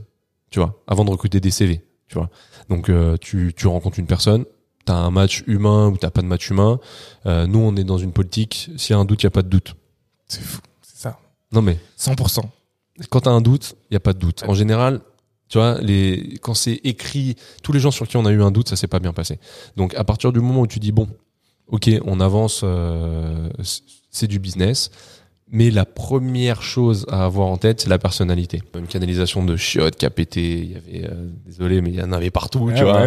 tu vois, avant de recruter des CV, tu vois. Donc tu tu rencontres une personne, t'as un match humain ou t'as pas de match humain. Euh, nous, on est dans une politique. S'il y a un doute, il y a pas de doute. C'est fou, c'est ça. Non mais 100%. Quand t'as un doute, il y a pas de doute. En général, Tu vois, les, quand c'est écrit, tous les gens sur qui on a eu un doute, ça s'est pas bien passé. Donc, à partir du moment où tu dis, bon, ok, on avance, euh, c'est du business, mais la première chose à avoir en tête, c'est la personnalité. Une canalisation de chiottes qui a pété, il y avait, euh, désolé, mais il y en avait partout, tu vois.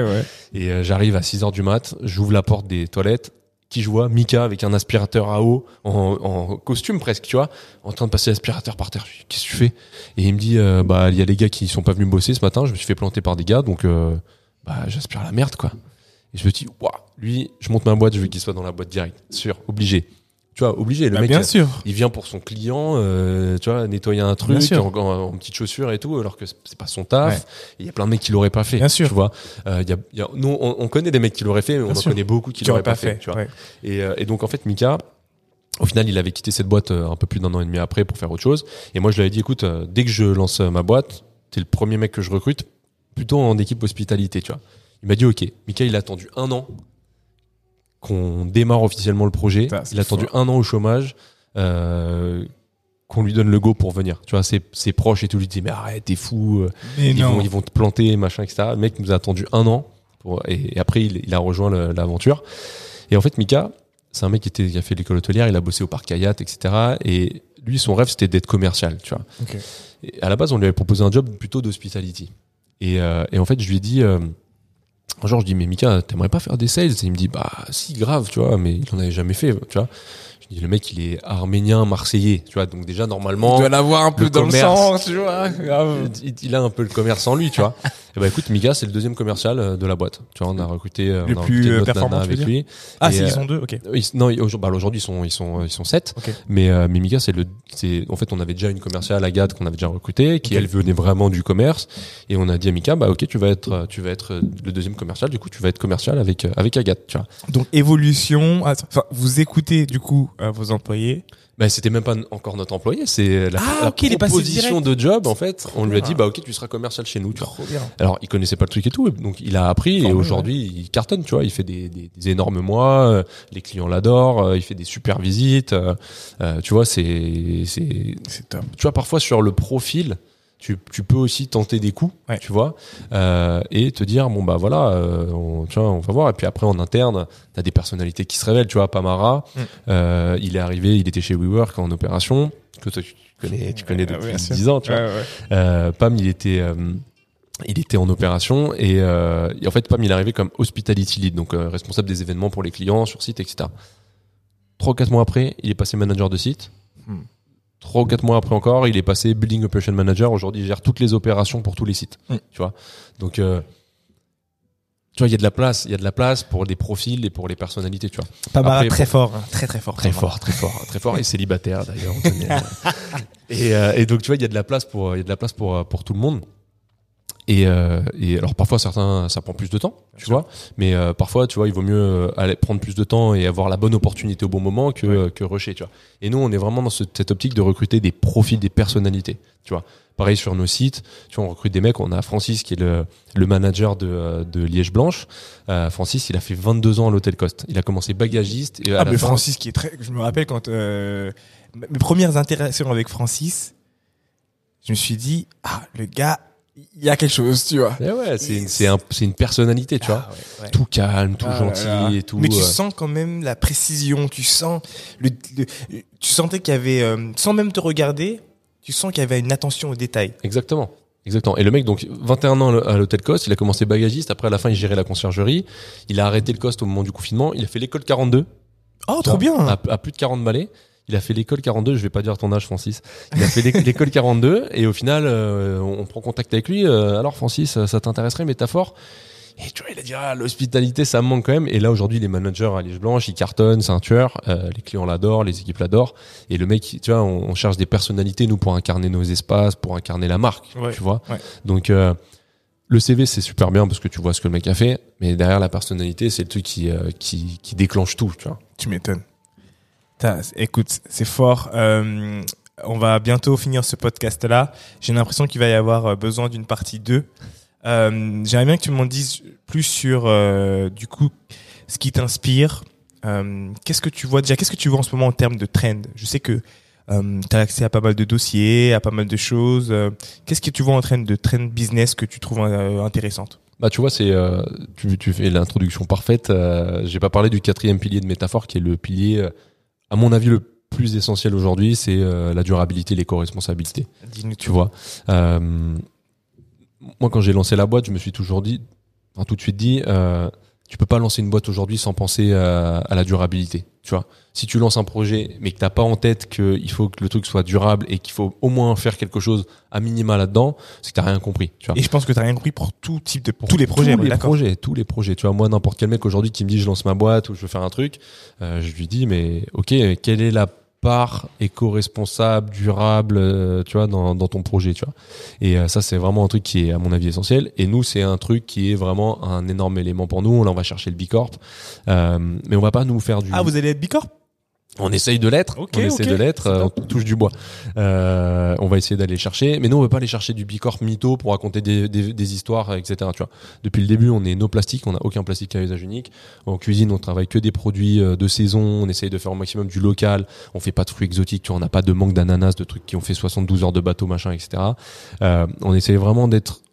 Et euh, j'arrive à 6 heures du mat, j'ouvre la porte des toilettes, qui je vois Mika avec un aspirateur à eau en, costume presque, tu vois, en train de passer l'aspirateur par terre. Qu'est-ce que tu fais? Et il me dit, euh, bah il y a les gars qui sont pas venus bosser ce matin, je me suis fait planter par des gars, donc euh, bah j'aspire la merde quoi. Et je me dis, waouh, lui, je monte ma boîte, je veux qu'il soit dans la boîte direct, sûr, obligé. Tu vois, obligé. Le Bah, mec, bien euh, sûr. il vient pour son client, euh, tu vois, nettoyer un truc en, en, en petites chaussures et tout, alors que c'est pas son taf. Ouais. Il y a plein de mecs qui l'auraient pas fait. Bien sûr. Tu vois, Euh, il y a, il y a- nous, on, on connaît des mecs qui l'auraient fait, mais on en connaît beaucoup qui l'auraient pas fait. tu vois. ouais. Et, euh, et donc en fait, Mika, au final, il avait quitté cette boîte un peu plus d'un an et demi après pour faire autre chose. Et moi, je lui avais dit, écoute, dès que je lance ma boîte, t'es le premier mec que je recrute, plutôt en équipe hospitalité, tu vois. Il m'a dit, ok. Mika, il a attendu un an qu'on démarre officiellement le projet. Il a attendu un an au chômage. Euh, qu'on lui donne le go pour venir. Tu vois, ses, ses proches et tout lui disent mais arrête, t'es fou, euh, Mais ils vont, ils vont te planter, machin, etc. Le mec nous a attendu un an pour, et, et après il, il a rejoint l'aventure. Et en fait, Mika, c'est un mec qui, était, qui a fait l'école hôtelière, il a bossé au parc Hayat, etc. Et lui, son rêve, c'était d'être commercial, tu vois. Et à la base, on lui avait proposé un job plutôt d'hospitality. Et, euh, et en fait, je lui ai dit, euh, jour, je dis, mais Mika, t'aimerais pas faire des sales? Et il me dit, bah, si, grave, tu vois, mais il en avait jamais fait, tu vois. Je dis, le mec, il est arménien, marseillais, tu vois. Donc déjà, normalement, Il doit l'avoir un peu le dans commerce. le sang, tu vois. il, il a un peu le commerce en lui, tu vois. Et bah écoute, Mika, c'est le deuxième commercial euh, de la boîte. Tu vois, on a recruté, euh, Le on a plus, recruté euh, performant, avec lui. Ah, euh, ils sont deux, ok. Ils- non, bah, aujourd'hui, ils sont, ils sont, ils sont sept. Mais, euh, mais Mika, c'est le, c'est, en fait, on avait déjà une commerciale, Agathe, qu'on avait déjà recrutée, qui elle venait vraiment du commerce. Et on a dit à Mika, bah, ok, tu vas être, tu vas être le deuxième commercial. Du coup, tu vas être commercial avec, avec Agathe, tu vois. Donc, évolution. Attends, Enfin, vous écoutez, du coup, euh, vos employés. Bah, c'était même pas encore notre employé, c'est la, Ah, la ok, il est passé proposition de job, en fait. On lui a Ah. dit, bah, ok, tu seras commercial chez nous, tu vois. Alors, il connaissait pas le truc et tout, donc il a appris et aujourd'hui, il cartonne, tu vois. Il fait des, des, des énormes mois, euh, les clients l'adorent, euh, il fait des super visites, euh, euh, tu vois. C'est, c'est, C'est top. tu vois, parfois sur le profil, tu, tu peux aussi tenter des coups, Ouais. tu vois, euh, et te dire bon bah voilà, euh, on, vois, on va voir. Et puis après en interne, t'as des personnalités qui se révèlent, tu vois. Pamara, Mm. euh, il est arrivé, il était chez WeWork en opération, que toi tu connais, tu connais Ouais, depuis sûr. 10 ans, tu vois. Ouais, ouais. Pam, il était, il était en opération et, et en fait, Pam, il est arrivé comme hospitality lead, donc responsable des événements pour les clients sur site, etc. Trois quatre mois après, il est passé manager de site. Hmm. Trois ou quatre mois après encore, il est passé building operation manager. Aujourd'hui, il gère toutes les opérations pour tous les sites. Hmm. Tu vois. Donc, euh, tu vois, il y a de la place, il y a de la place pour des profils et pour les personnalités, tu vois. Pamara, Après, très fort. hein. Très, très fort. Très Pamara. fort, très fort, très fort et célibataire d'ailleurs. connaît. et, euh, et donc tu vois, il y a de la place pour, il y a de la place pour euh, pour tout le monde. Et, euh, et alors parfois certains ça prend plus de temps, tu vois, mais euh, parfois tu vois il vaut mieux euh, aller prendre plus de temps et avoir la bonne opportunité au bon moment que Ouais. euh, que rusher, tu vois. Et nous on est vraiment dans ce- cette optique de recruter des profils, des personnalités, tu vois. Pareil sur nos sites, tu vois on recrute des mecs, on a Francis qui est le le manager de euh, de Liège Blanche. Euh, Francis il a fait 22 ans à l'hôtel Coste. Il a commencé bagagiste et Ah, mais fin- Francis qui est très. Je me rappelle quand euh, mes premières interactions avec Francis, je me suis dit ah le gars, il y a quelque chose, tu vois. Eh ouais, c'est une, c'est un, c'est une personnalité, tu vois. Ah, ouais, ouais. Tout calme, tout Ah gentil là. et tout. Mais tu euh, sens quand même la précision, tu sens le, le- tu sentais qu'il y avait euh, sans même te regarder, tu sens qu'il y avait une attention au détail. Exactement. Exactement. Et le mec, donc, 21 ans à l'hôtel Coste, il a commencé bagagiste. Après, à la fin, il gérait la conciergerie. Il a arrêté le Coste au moment du confinement. Il a fait l'école 42. Oh, trop bien. À, à plus de 40 balais. Il a fait l'école 42. Je vais pas dire ton âge, Francis. Il a fait l'é- l'école 42. Et au final, euh, on prend contact avec lui. Euh, alors, Francis, ça t'intéresserait, métaphore? Et tu vois, il a dit, ah, l'hospitalité, ça me manque quand même. Et là, aujourd'hui, les managers à Liège Blanche, ils cartonnent, c'est un tueur. Euh, les clients l'adorent, les équipes l'adorent. Et le mec, tu vois, on, on cherche des personnalités, nous, pour incarner nos espaces, pour incarner la marque. Ouais, Tu vois? ouais. Donc, euh, le CV, c'est super bien parce que tu vois ce que le mec a fait. Mais derrière la personnalité, c'est le truc qui, euh, qui, qui déclenche tout, tu vois. Tu m'étonnes. Écoute, c'est fort. Euh, on va bientôt finir ce podcast-là. J'ai l'impression qu'il va y avoir euh, besoin d'une partie 2. Euh, J'aimerais bien que tu m'en dises plus sur, du coup, ce qui t'inspire. Qu'est-ce que tu vois déjà Qu'est-ce que tu vois en ce moment en termes de trend Je sais que tu as accès à pas mal de dossiers, à pas mal de choses. Qu'est-ce que tu vois en train de trend business que tu trouves intéressante? Bah tu vois, c'est tu, fais l'introduction parfaite. Euh, J'ai pas parlé du quatrième pilier de métaphore qui est le pilier, à mon avis, le plus essentiel aujourd'hui, c'est euh, la durabilité, l'éco-responsabilité. Tu vois. Euh, moi, quand j'ai lancé la boîte, je me suis toujours dit, enfin, tout de suite dit, euh, tu peux pas lancer une boîte aujourd'hui sans penser à, à la durabilité. Tu vois. Si tu lances un projet, mais que t'as pas en tête qu'il faut que le truc soit durable et qu'il faut au moins faire quelque chose à minima là-dedans, c'est que t'as rien compris. Tu vois. Et je pense que tu rien compris pour tout type de pour tous les projets. tous les projets, tous les projets. Tu vois, moi, n'importe quel mec aujourd'hui qui me dit je lance ma boîte ou je veux faire un truc, euh, je lui dis mais ok, quelle est la part éco-responsable, durable, euh, tu vois, dans, ton projet, tu vois. Et euh, ça, c'est vraiment un truc qui est à mon avis essentiel. Et nous, c'est un truc qui est vraiment un énorme élément pour nous. Là, on va chercher le Bicorp, euh, mais on va pas nous faire du. Ah, vous allez être Bicorp On essaye de l'être, on essaie ok, de l'être, euh, on touche du bois. Euh, on va essayer d'aller chercher, mais nous on veut pas aller chercher du bicorp mytho pour raconter des, des, des histoires, etc. Tu vois. Depuis le début, on est no plastique, on n'a aucun plastique à usage unique. En cuisine, on travaille que des produits euh, de saison, on essaye de faire au maximum du local. On fait pas de fruits exotiques, tu vois, on n'a pas de manque d'ananas, de trucs qui ont fait 72 heures de bateau, machin, etc. Euh, on essaye vraiment d'être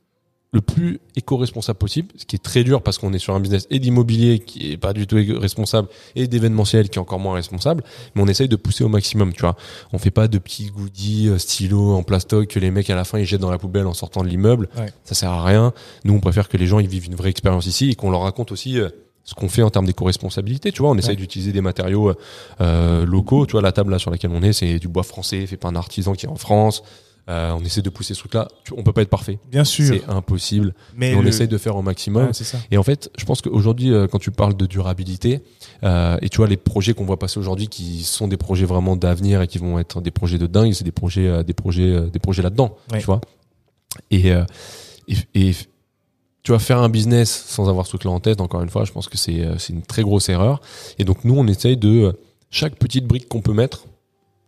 le plus éco-responsable possible, ce qui est très dur parce qu'on est sur un business et d'immobilier qui est pas du tout responsable et d'événementiel qui est encore moins responsable, mais on essaye de pousser au maximum, tu vois. On fait pas de petits goodies euh, stylos en plastoc que les mecs à la fin ils jettent dans la poubelle en sortant de l'immeuble. Ouais. Ça sert à rien. Nous on préfère que les gens ils vivent une vraie expérience ici et qu'on leur raconte aussi euh, ce qu'on fait en termes d'éco-responsabilité, tu vois, on essaye Ouais. d'utiliser des matériaux euh, euh, locaux, tu vois, la table là sur laquelle on est, c'est du bois français, fait par un artisan qui est en France. Euh, on essaie de pousser ce truc-là. On peut pas être parfait, Bien sûr. c'est impossible. Mais Mais on le- essaye de faire au maximum. Ça. Et en fait, je pense qu'aujourd'hui, euh, quand tu parles de durabilité, euh, et tu vois les projets qu'on voit passer aujourd'hui, qui sont des projets vraiment d'avenir et qui vont être des projets de dingue, c'est des projets, euh, des projets, des projets là-dedans, tu vois. Et, et, et tu vas faire un business sans avoir ce truc-là en tête. Encore une fois, je pense que c'est une très grosse erreur. Et donc nous, on essaye de chaque petite brique qu'on peut mettre.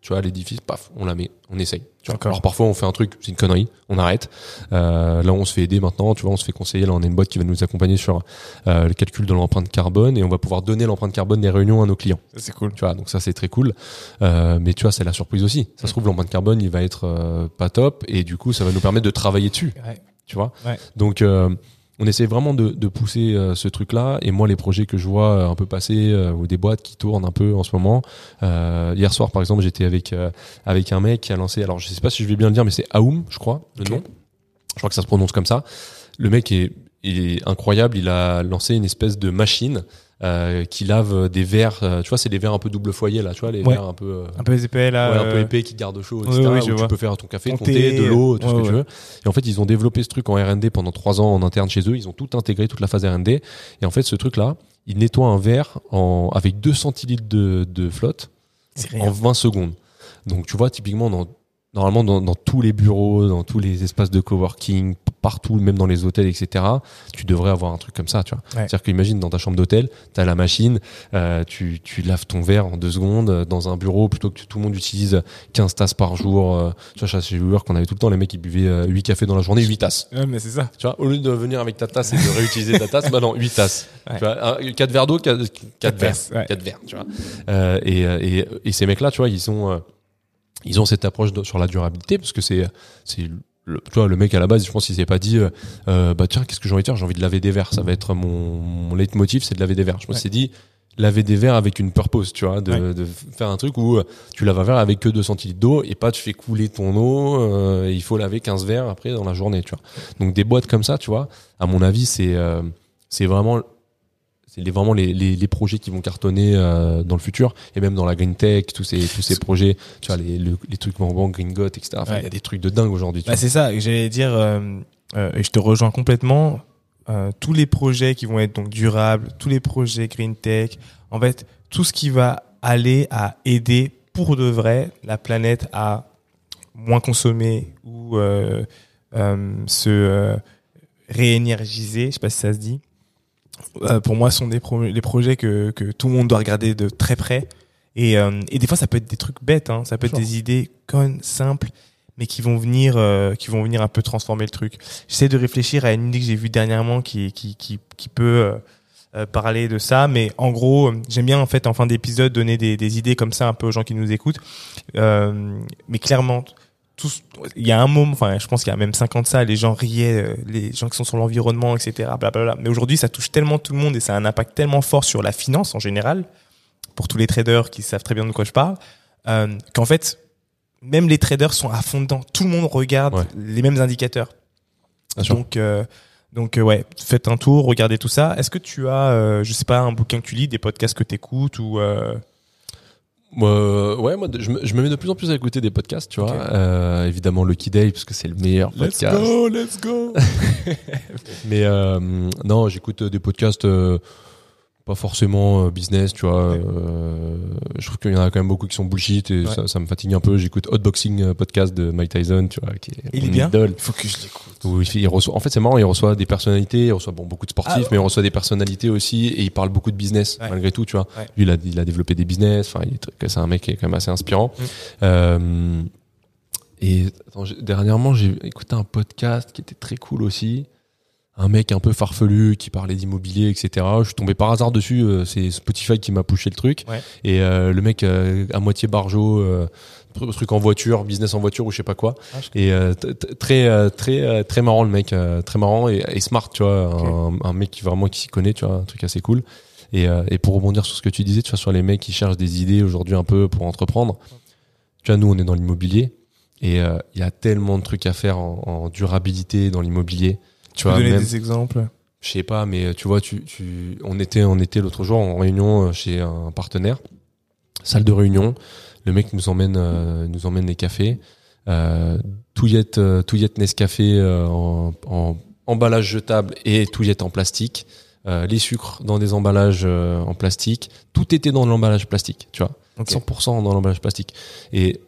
Tu vois, l'édifice, paf, on la met, on essaye. Tu vois. D'accord. Alors parfois on fait un truc, c'est une connerie, on arrête. Euh, là on se fait aider maintenant, tu vois, on se fait conseiller. Là on a une boîte qui va nous accompagner sur euh, le calcul de l'empreinte carbone et on va pouvoir donner l'empreinte carbone des réunions à nos clients. C'est cool. Tu vois, donc ça c'est très cool. Euh, mais tu vois, c'est la surprise aussi. Ça se trouve l'empreinte carbone il va être euh, pas top et du coup ça va nous permettre de travailler dessus. Ouais. Tu vois? Ouais. Donc euh, on essaie vraiment de, de pousser euh, ce truc-là. Et moi, les projets que je vois euh, un peu passer euh, ou des boîtes qui tournent un peu en ce moment. Euh, hier soir, par exemple, j'étais avec euh, avec un mec qui a lancé. Alors, je sais pas si je vais bien le dire, mais c'est Aoum, je crois, le nom. Je crois que ça se prononce comme ça. Le mec est, il est incroyable. Il a lancé une espèce de machine euh, qui lave des verres. euh, tu vois, c'est des verres un peu double foyer là. Tu vois, les Ouais. verres un peu. euh, Un peu épais là. Ouais, un peu épais qui garde chaud, etc. ouais, où je vois. tu peux faire ton café, Ton ton, thé, thé, de l'eau, tout ouais, ce que tu veux. Et en fait, ils ont développé ce truc en R&D pendant trois ans en interne chez eux. Ils ont tout intégré, toute la phase R&D. Et en fait, ce truc-là, il nettoie un verre en, avec 2 centilitres de, de flotte en rien. 20 secondes. Donc, tu vois, typiquement, dans, normalement, dans, dans tous les bureaux, dans tous les espaces de coworking, partout, même dans les hôtels, etc., tu devrais avoir un truc comme ça, tu vois. C'est-à-dire qu'imagine, dans ta chambre d'hôtel, t'as la machine, euh, tu, tu laves ton verre en deux secondes, euh, dans un bureau, plutôt que tout le monde utilise 15 tasses par jour. euh, tu vois, chez Uber, qu'on avait tout le temps, les mecs, ils buvaient euh, 8 cafés dans la journée, 8 tasses. Ouais, mais c'est ça. Tu vois, au lieu de venir avec ta tasse et de réutiliser ta tasse, bah non, 8 tasses. Ouais. Tu vois, 4 verres d'eau, 4, verres. tasses, ouais. 4 verres, tu vois. Euh, et, euh, et, et ces mecs-là, tu vois, ils ont, euh, ils ont cette approche de- sur la durabilité parce que c'est, c'est, le, tu vois, le mec à la base, je pense qu'il s'est pas dit, euh, euh, bah tiens, qu'est-ce que j'ai envie de faire? J'ai envie de laver des verres. Ça va être mon, mon leitmotiv, c'est de laver des verres. Je qu'il s'est dit, laver des verres avec une purpose, tu vois, de, Ouais. de faire un truc où euh, tu laves un verre avec que 2 centilitres d'eau et pas tu fais couler ton eau, euh, et il faut laver 15 verres après dans la journée, tu vois. Donc des boîtes comme ça, tu vois, à mon avis, c'est euh, c'est vraiment c'est vraiment les, les, les projets qui vont cartonner euh, dans le futur et même dans la green tech, tous ces tous ces projets, tu vois les le- les trucs vraiment green got, etc. Enfin, il Ouais. y a des trucs de dingue aujourd'hui. Bah, c'est ça j'allais dire, euh, euh, et je te rejoins complètement. Tous les projets qui vont être donc durables, tous les projets green tech, en fait, tout ce qui va aller à aider pour de vrai la planète à moins consommer ou se réénergiser, je sais pas si ça se dit. Euh, pour moi, sont des, pro des projets que, que tout le monde doit regarder de très près. Et, euh, et des fois, ça peut être des trucs bêtes, hein. ça peut être des idées connes, simples, mais qui vont venir, euh, qui vont venir un peu transformer le truc. J'essaie de réfléchir à une idée que j'ai vue dernièrement qui, qui, qui, qui peut, parler de ça, mais en gros, j'aime bien en fait en fin d'épisode donner des, des idées comme ça un peu aux gens qui nous écoutent. Mais clairement, tous, il y a un moment, enfin, je pense qu'il y a même 50 ça, les gens riaient, euh, les gens qui sont sur l'environnement, etc. Blablabla. Mais aujourd'hui, ça touche tellement tout le monde et ça a un impact tellement fort sur la finance en général, pour tous les traders qui savent très bien de quoi je parle, euh, qu'en fait, même les traders sont à fond dedans. Tout le monde regarde Ouais. les mêmes indicateurs. Bien. Donc, euh, donc euh, ouais, faites un tour, regardez tout ça. Est-ce que tu as, euh, je sais pas, un bouquin que tu lis, des podcasts que tu écoutes ou euh, Moi, euh, ouais, moi, je me, je me mets de plus en plus à écouter des podcasts, tu vois. Euh, évidemment, Lucky Day, parce que c'est le meilleur podcast. let's go. Mais euh, non, j'écoute des podcasts euh, pas forcément euh, business, tu vois. Ouais. Euh, je trouve qu'il y en a quand même beaucoup qui sont bullshit et Ouais. ça, ça me fatigue un peu. J'écoute Hotboxing euh, podcast de Mike Tyson, tu vois, qui est Il est bien. idole. Il faut que je l'écoute. Il, reçoit, en fait, c'est marrant, il reçoit des personnalités, il reçoit bon, beaucoup de sportifs, Ah mais il reçoit des personnalités aussi et il parle beaucoup de business, Ouais. malgré tout, tu vois. Lui, il a, il a développé des business, enfin, il est très- c'est un mec qui est quand même assez inspirant. Mm. Euh, et attends, dernièrement, j'ai écouté un podcast qui était très cool aussi. Un mec un peu farfelu qui parlait d'immobilier, etc. Je suis tombé par hasard dessus. euh, c'est Spotify qui m'a poussé le truc. Ouais. Et euh, le mec euh, à moitié barjo, euh, tr- truc en voiture, business en voiture ou je sais pas quoi. Ah, Et euh, très très très marrant le mec, euh, très marrant et, et smart, tu vois, un, un mec qui vraiment qui s'y connaît, tu vois, un truc assez cool. Et, euh, et pour rebondir sur ce que tu disais, tu vois, sur les mecs qui cherchent des idées aujourd'hui un peu pour entreprendre. Tu vois, nous on est dans l'immobilier et euh, il y a tellement de trucs à faire en, en durabilité dans l'immobilier. Tu peux vois, donner même, des exemples je sais pas, mais tu vois, tu, tu, on était, on était l'autre jour en réunion euh, chez un partenaire, salle de réunion. Le mec nous emmène, euh, nous emmène les cafés, euh, touillette, euh, touillette Nescafé euh, en, en emballage jetable et touillette en plastique, euh, les sucres dans des emballages en plastique. Tout était dans l'emballage plastique, tu vois, Ok. 100% dans l'emballage plastique. Et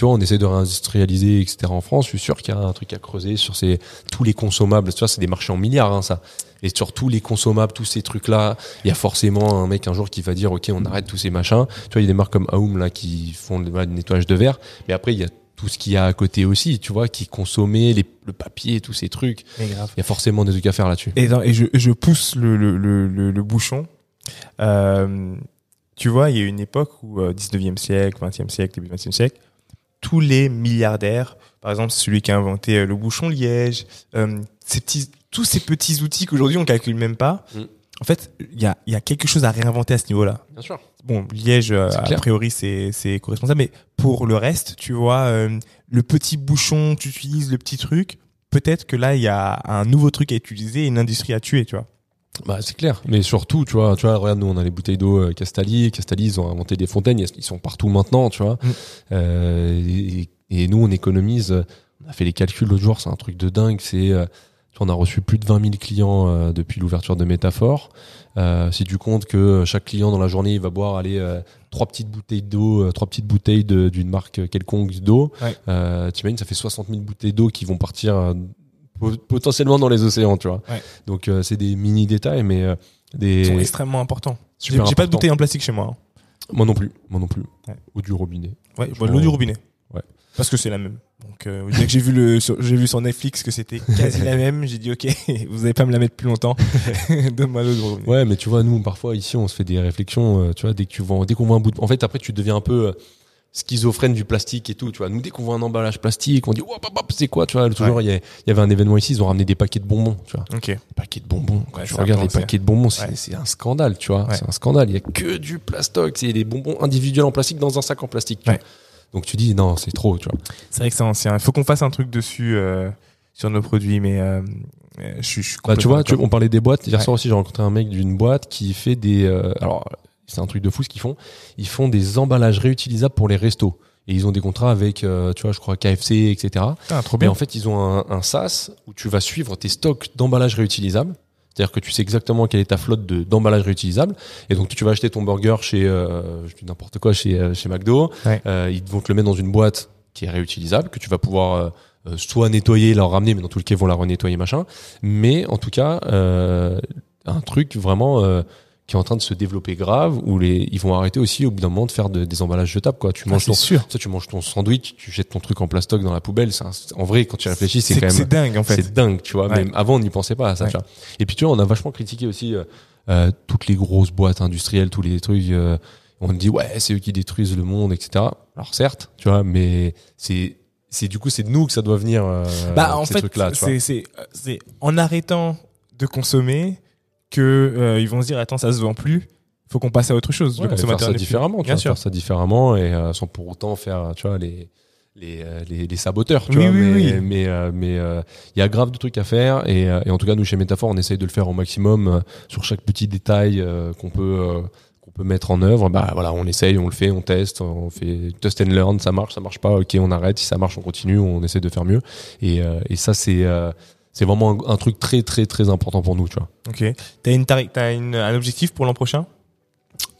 tu vois, on essaie de réindustrialiser, etc. en France. Je suis sûr qu'il y a un truc à creuser sur ces, tous les consommables. Tu vois, c'est des marchés en milliards, hein, ça. Et sur tous les consommables, tous ces trucs-là, il y a forcément un mec un jour qui va dire, OK, on arrête tous ces machins. Tu vois, il y a des marques comme Aoum, là, qui font le, nettoyage de verre. Mais après, il y a tout ce qu'il y a à côté aussi, tu vois, qui consommait les, le papier, tous ces trucs. Il y a forcément des trucs à faire là-dessus. Et, je, je pousse le, le, le, le, le bouchon. Euh, tu vois, il y a une époque où, euh, 19e siècle, 20e siècle, début 20e siècle, tous les milliardaires, par exemple celui qui a inventé euh, le bouchon liège, euh, ces petits, tous ces petits outils qu'aujourd'hui on calcule même pas, Mm. en fait, il y a, il y a quelque chose à réinventer à ce niveau-là. Bien sûr. Bon, Liège, euh, a clair. priori, c'est co-responsable, mais pour le reste, tu vois, euh, le petit bouchon que tu utilises, le petit truc, peut-être que là, il y a un nouveau truc à utiliser et une industrie à tuer, tu vois. Bah, c'est clair. Mais surtout, tu vois, tu vois, regarde, nous, on a les bouteilles d'eau euh, Castali. Castali, ils ont inventé des fontaines. Ils sont partout maintenant, tu vois. Mm. Euh, et, et nous, on économise. euh, On a fait les calculs l'autre jour. C'est un truc de dingue. C'est, euh, on a reçu plus de 20 000 clients depuis l'ouverture de Métaphore. Euh, si tu comptes que chaque client dans la journée, il va boire, aller trois petites bouteilles d'eau, trois petites bouteilles d'une marque quelconque d'eau. Ouais. Euh, T'imagines, ça fait 60 000 bouteilles d'eau qui vont partir potentiellement dans les océans, tu vois. Ouais. Donc euh, c'est des mini détails, mais euh, des Ils sont extrêmement importants. J'ai pas de bouteille en plastique chez moi. hein. Moi non plus, moi non plus. Ouais. Ou du robinet. Ouais, bah, l'eau du robinet. ouais. Parce que c'est la même. Donc, euh, dès que j'ai vu le, sur- j'ai vu sur Netflix que c'était quasi la même, j'ai dit ok, vous allez pas me la mettre plus longtemps. Donne-moi l'eau du robinet. Ouais, mais tu vois, nous parfois ici, on se fait des réflexions. tu vois, dès que tu vois, dès qu'on voit un bout, de... en fait, après, tu deviens un peu schizophrène du plastique et tout. Tu vois, nous dès qu'on voit un emballage plastique, on dit hop, c'est quoi Tu vois, Ouais. jour, il y, a- il y avait un événement ici, ils ont ramené des paquets de bonbons. Tu vois, Ok. des paquets de bonbons. Quand Ouais, regardes les paquets de bonbons, c'est Ouais. un scandale. Tu vois, c'est un scandale. Il y a que du plastoc, c'est des bonbons individuels en plastique dans un sac en plastique. Tu Ouais. vois. Donc tu dis non, c'est trop. Tu vois. C'est vrai que c'est ancien. Il faut qu'on fasse un truc dessus euh, sur nos produits, mais euh, euh, je suis. je suis Bah, tu vois, tu, on parlait des boîtes. Hier soir aussi, j'ai rencontré un mec d'une boîte qui fait des. euh, alors, c'est un truc de fou ce qu'ils font. Ils font des emballages réutilisables pour les restos. Et ils ont des contrats avec, euh, tu vois, je crois KFC, etc. Ah, trop bien. en fait, ils ont un, un SaaS où tu vas suivre tes stocks d'emballages réutilisables. C'est-à-dire que tu sais exactement quelle est ta flotte de d'emballages réutilisables. Et donc, tu vas acheter ton burger chez, euh, je dis n'importe quoi, chez, euh, chez McDo. Ouais. Euh, ils vont te le mettre dans une boîte qui est réutilisable, que tu vas pouvoir euh, soit nettoyer, la ramener, mais dans tous les cas, ils vont la renettoyer, machin. Mais en tout cas, un truc vraiment qui est en train de se développer grave, où les, ils vont arrêter aussi au bout d'un moment de faire de- des emballages jetables. Quoi. Tu Ah, manges c'est ton, sûr. ça, tu manges ton sandwich, tu jettes ton truc en plastoc dans la poubelle. Un- en vrai, quand tu réfléchis, c'est quand même c'est dingue en fait. c'est dingue, tu vois. Ouais. Même avant, on n'y pensait pas à ça. Ouais. Tu vois. Et puis tu vois, on a vachement critiqué aussi euh, euh, toutes les grosses boîtes industrielles, tous les trucs. euh, on dit ouais, c'est eux qui détruisent le monde, etc. Alors certes, tu vois, mais c'est c'est du coup c'est de nous que ça doit venir. euh, Bah, en ces fait, c'est, c'est, c'est en arrêtant de consommer que euh, ils vont se dire attends ça se vend plus, faut qu'on passe à autre chose. Ouais, le consommateur faire ça différemment, tu Bien vois, sûr. faire ça différemment et euh, sans pour autant faire, tu vois, les les euh, les, les saboteurs, tu Oui, vois. oui, mais oui. mais euh, mais il y a grave de trucs à faire et, et en tout cas nous chez Métaphore on essaye de le faire au maximum sur chaque petit détail qu'on peut qu'on peut mettre en œuvre. Bah voilà, on essaye, on le fait, on teste, on fait test and learn, ça marche, ça marche pas, ok, on arrête. Si ça marche, on continue, on essaie de faire mieux. Et ça c'est c'est vraiment un, un truc très très très important pour nous, tu vois. Ok. T'as une t'as une, un objectif pour l'an prochain?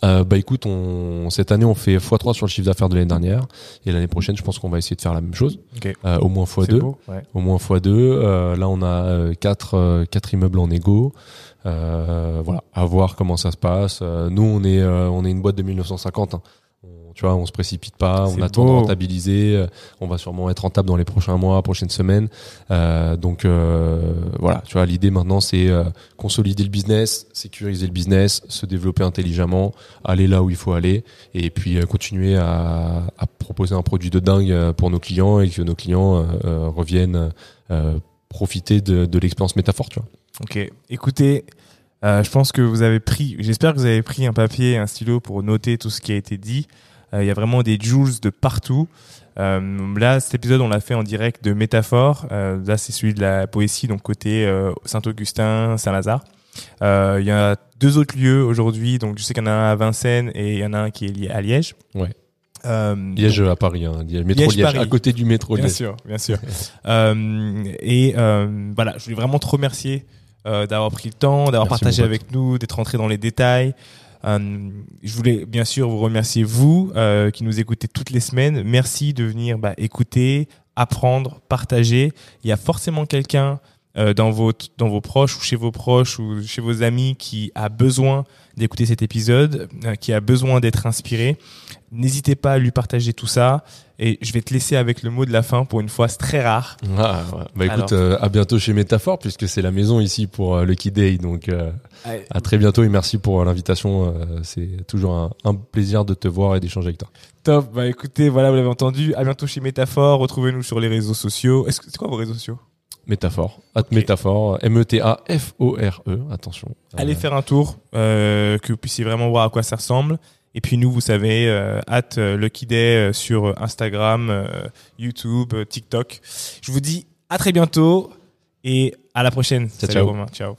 Euh, bah écoute, on, cette année on fait x3 sur le chiffre d'affaires de l'année dernière et l'année prochaine je pense qu'on va essayer de faire la même chose, Ok. euh, au moins C'est x2, beau, ouais. au moins x2. Euh, là on a euh, quatre euh, quatre immeubles en égo. Euh, voilà, à voir comment ça se passe. Euh, nous on est euh, on est une boîte de 1950. hein. On- tu vois, on se précipite pas, on attend de rentabiliser. euh, On va sûrement être rentable dans les prochains mois, prochaines semaines. Euh, donc euh, voilà, tu vois, l'idée maintenant c'est euh, consolider le business, sécuriser le business, se développer intelligemment, aller là où il faut aller, et puis continuer à, à proposer un produit de dingue pour nos clients et que nos clients reviennent profiter de, de l'expérience métaphore, tu vois. Ok. Écoutez, je pense que vous avez pris, j'espère que vous avez pris un papier et un stylo pour noter tout ce qui a été dit. Euh, Il y a vraiment des jewels de partout. Euh, là, cet épisode, on l'a fait en direct de Métaphore. Euh, là, c'est celui de la poésie, donc côté euh, Saint-Augustin, Saint-Lazare. Il y a deux autres lieux aujourd'hui. Donc, je sais qu'il y en a un à Vincennes et il y en a un qui est lié à Liège. Ouais. Liège à Paris, hein, Liège, métro Liège, Liège, Paris. à côté du métro Bien Liège. sûr, bien sûr. Et voilà, je voulais vraiment te remercier d'avoir pris le temps, d'avoir partagé avec nous, d'être rentré dans les détails. Euh, je voulais bien sûr vous remercier vous euh, qui nous écoutez toutes les semaines. Merci de venir bah, écouter, apprendre, partager. Il y a forcément quelqu'un euh, dans vos dans vos proches ou chez vos proches ou chez vos amis qui a besoin d'écouter cet épisode, euh, qui a besoin d'être inspiré. N'hésitez pas à lui partager tout ça. Et je vais te laisser avec le mot de la fin pour une fois, c'est très rare. Ah, ouais. Bah écoute, Alors. euh, à bientôt chez Métaphore puisque c'est la maison ici pour euh, Lucky Day. Donc euh, à très bientôt et merci pour euh, l'invitation. C'est toujours un, un plaisir de te voir et d'échanger avec toi. Top. Bah écoutez, voilà, vous l'avez entendu. À bientôt chez Métaphore. Retrouvez-nous sur les réseaux sociaux. Est-ce que c'est quoi vos réseaux sociaux? Métaphore, at métaphore, M-E-T-A-F-O-R-E, E, attention. Allez faire un tour, que vous puissiez vraiment voir à quoi ça ressemble. Et puis nous, vous savez, euh, at euh, Lucky Day euh, sur Instagram, euh, YouTube, euh, TikTok. Je vous dis à très bientôt et à la prochaine. Salut ciao. Romain. Ciao.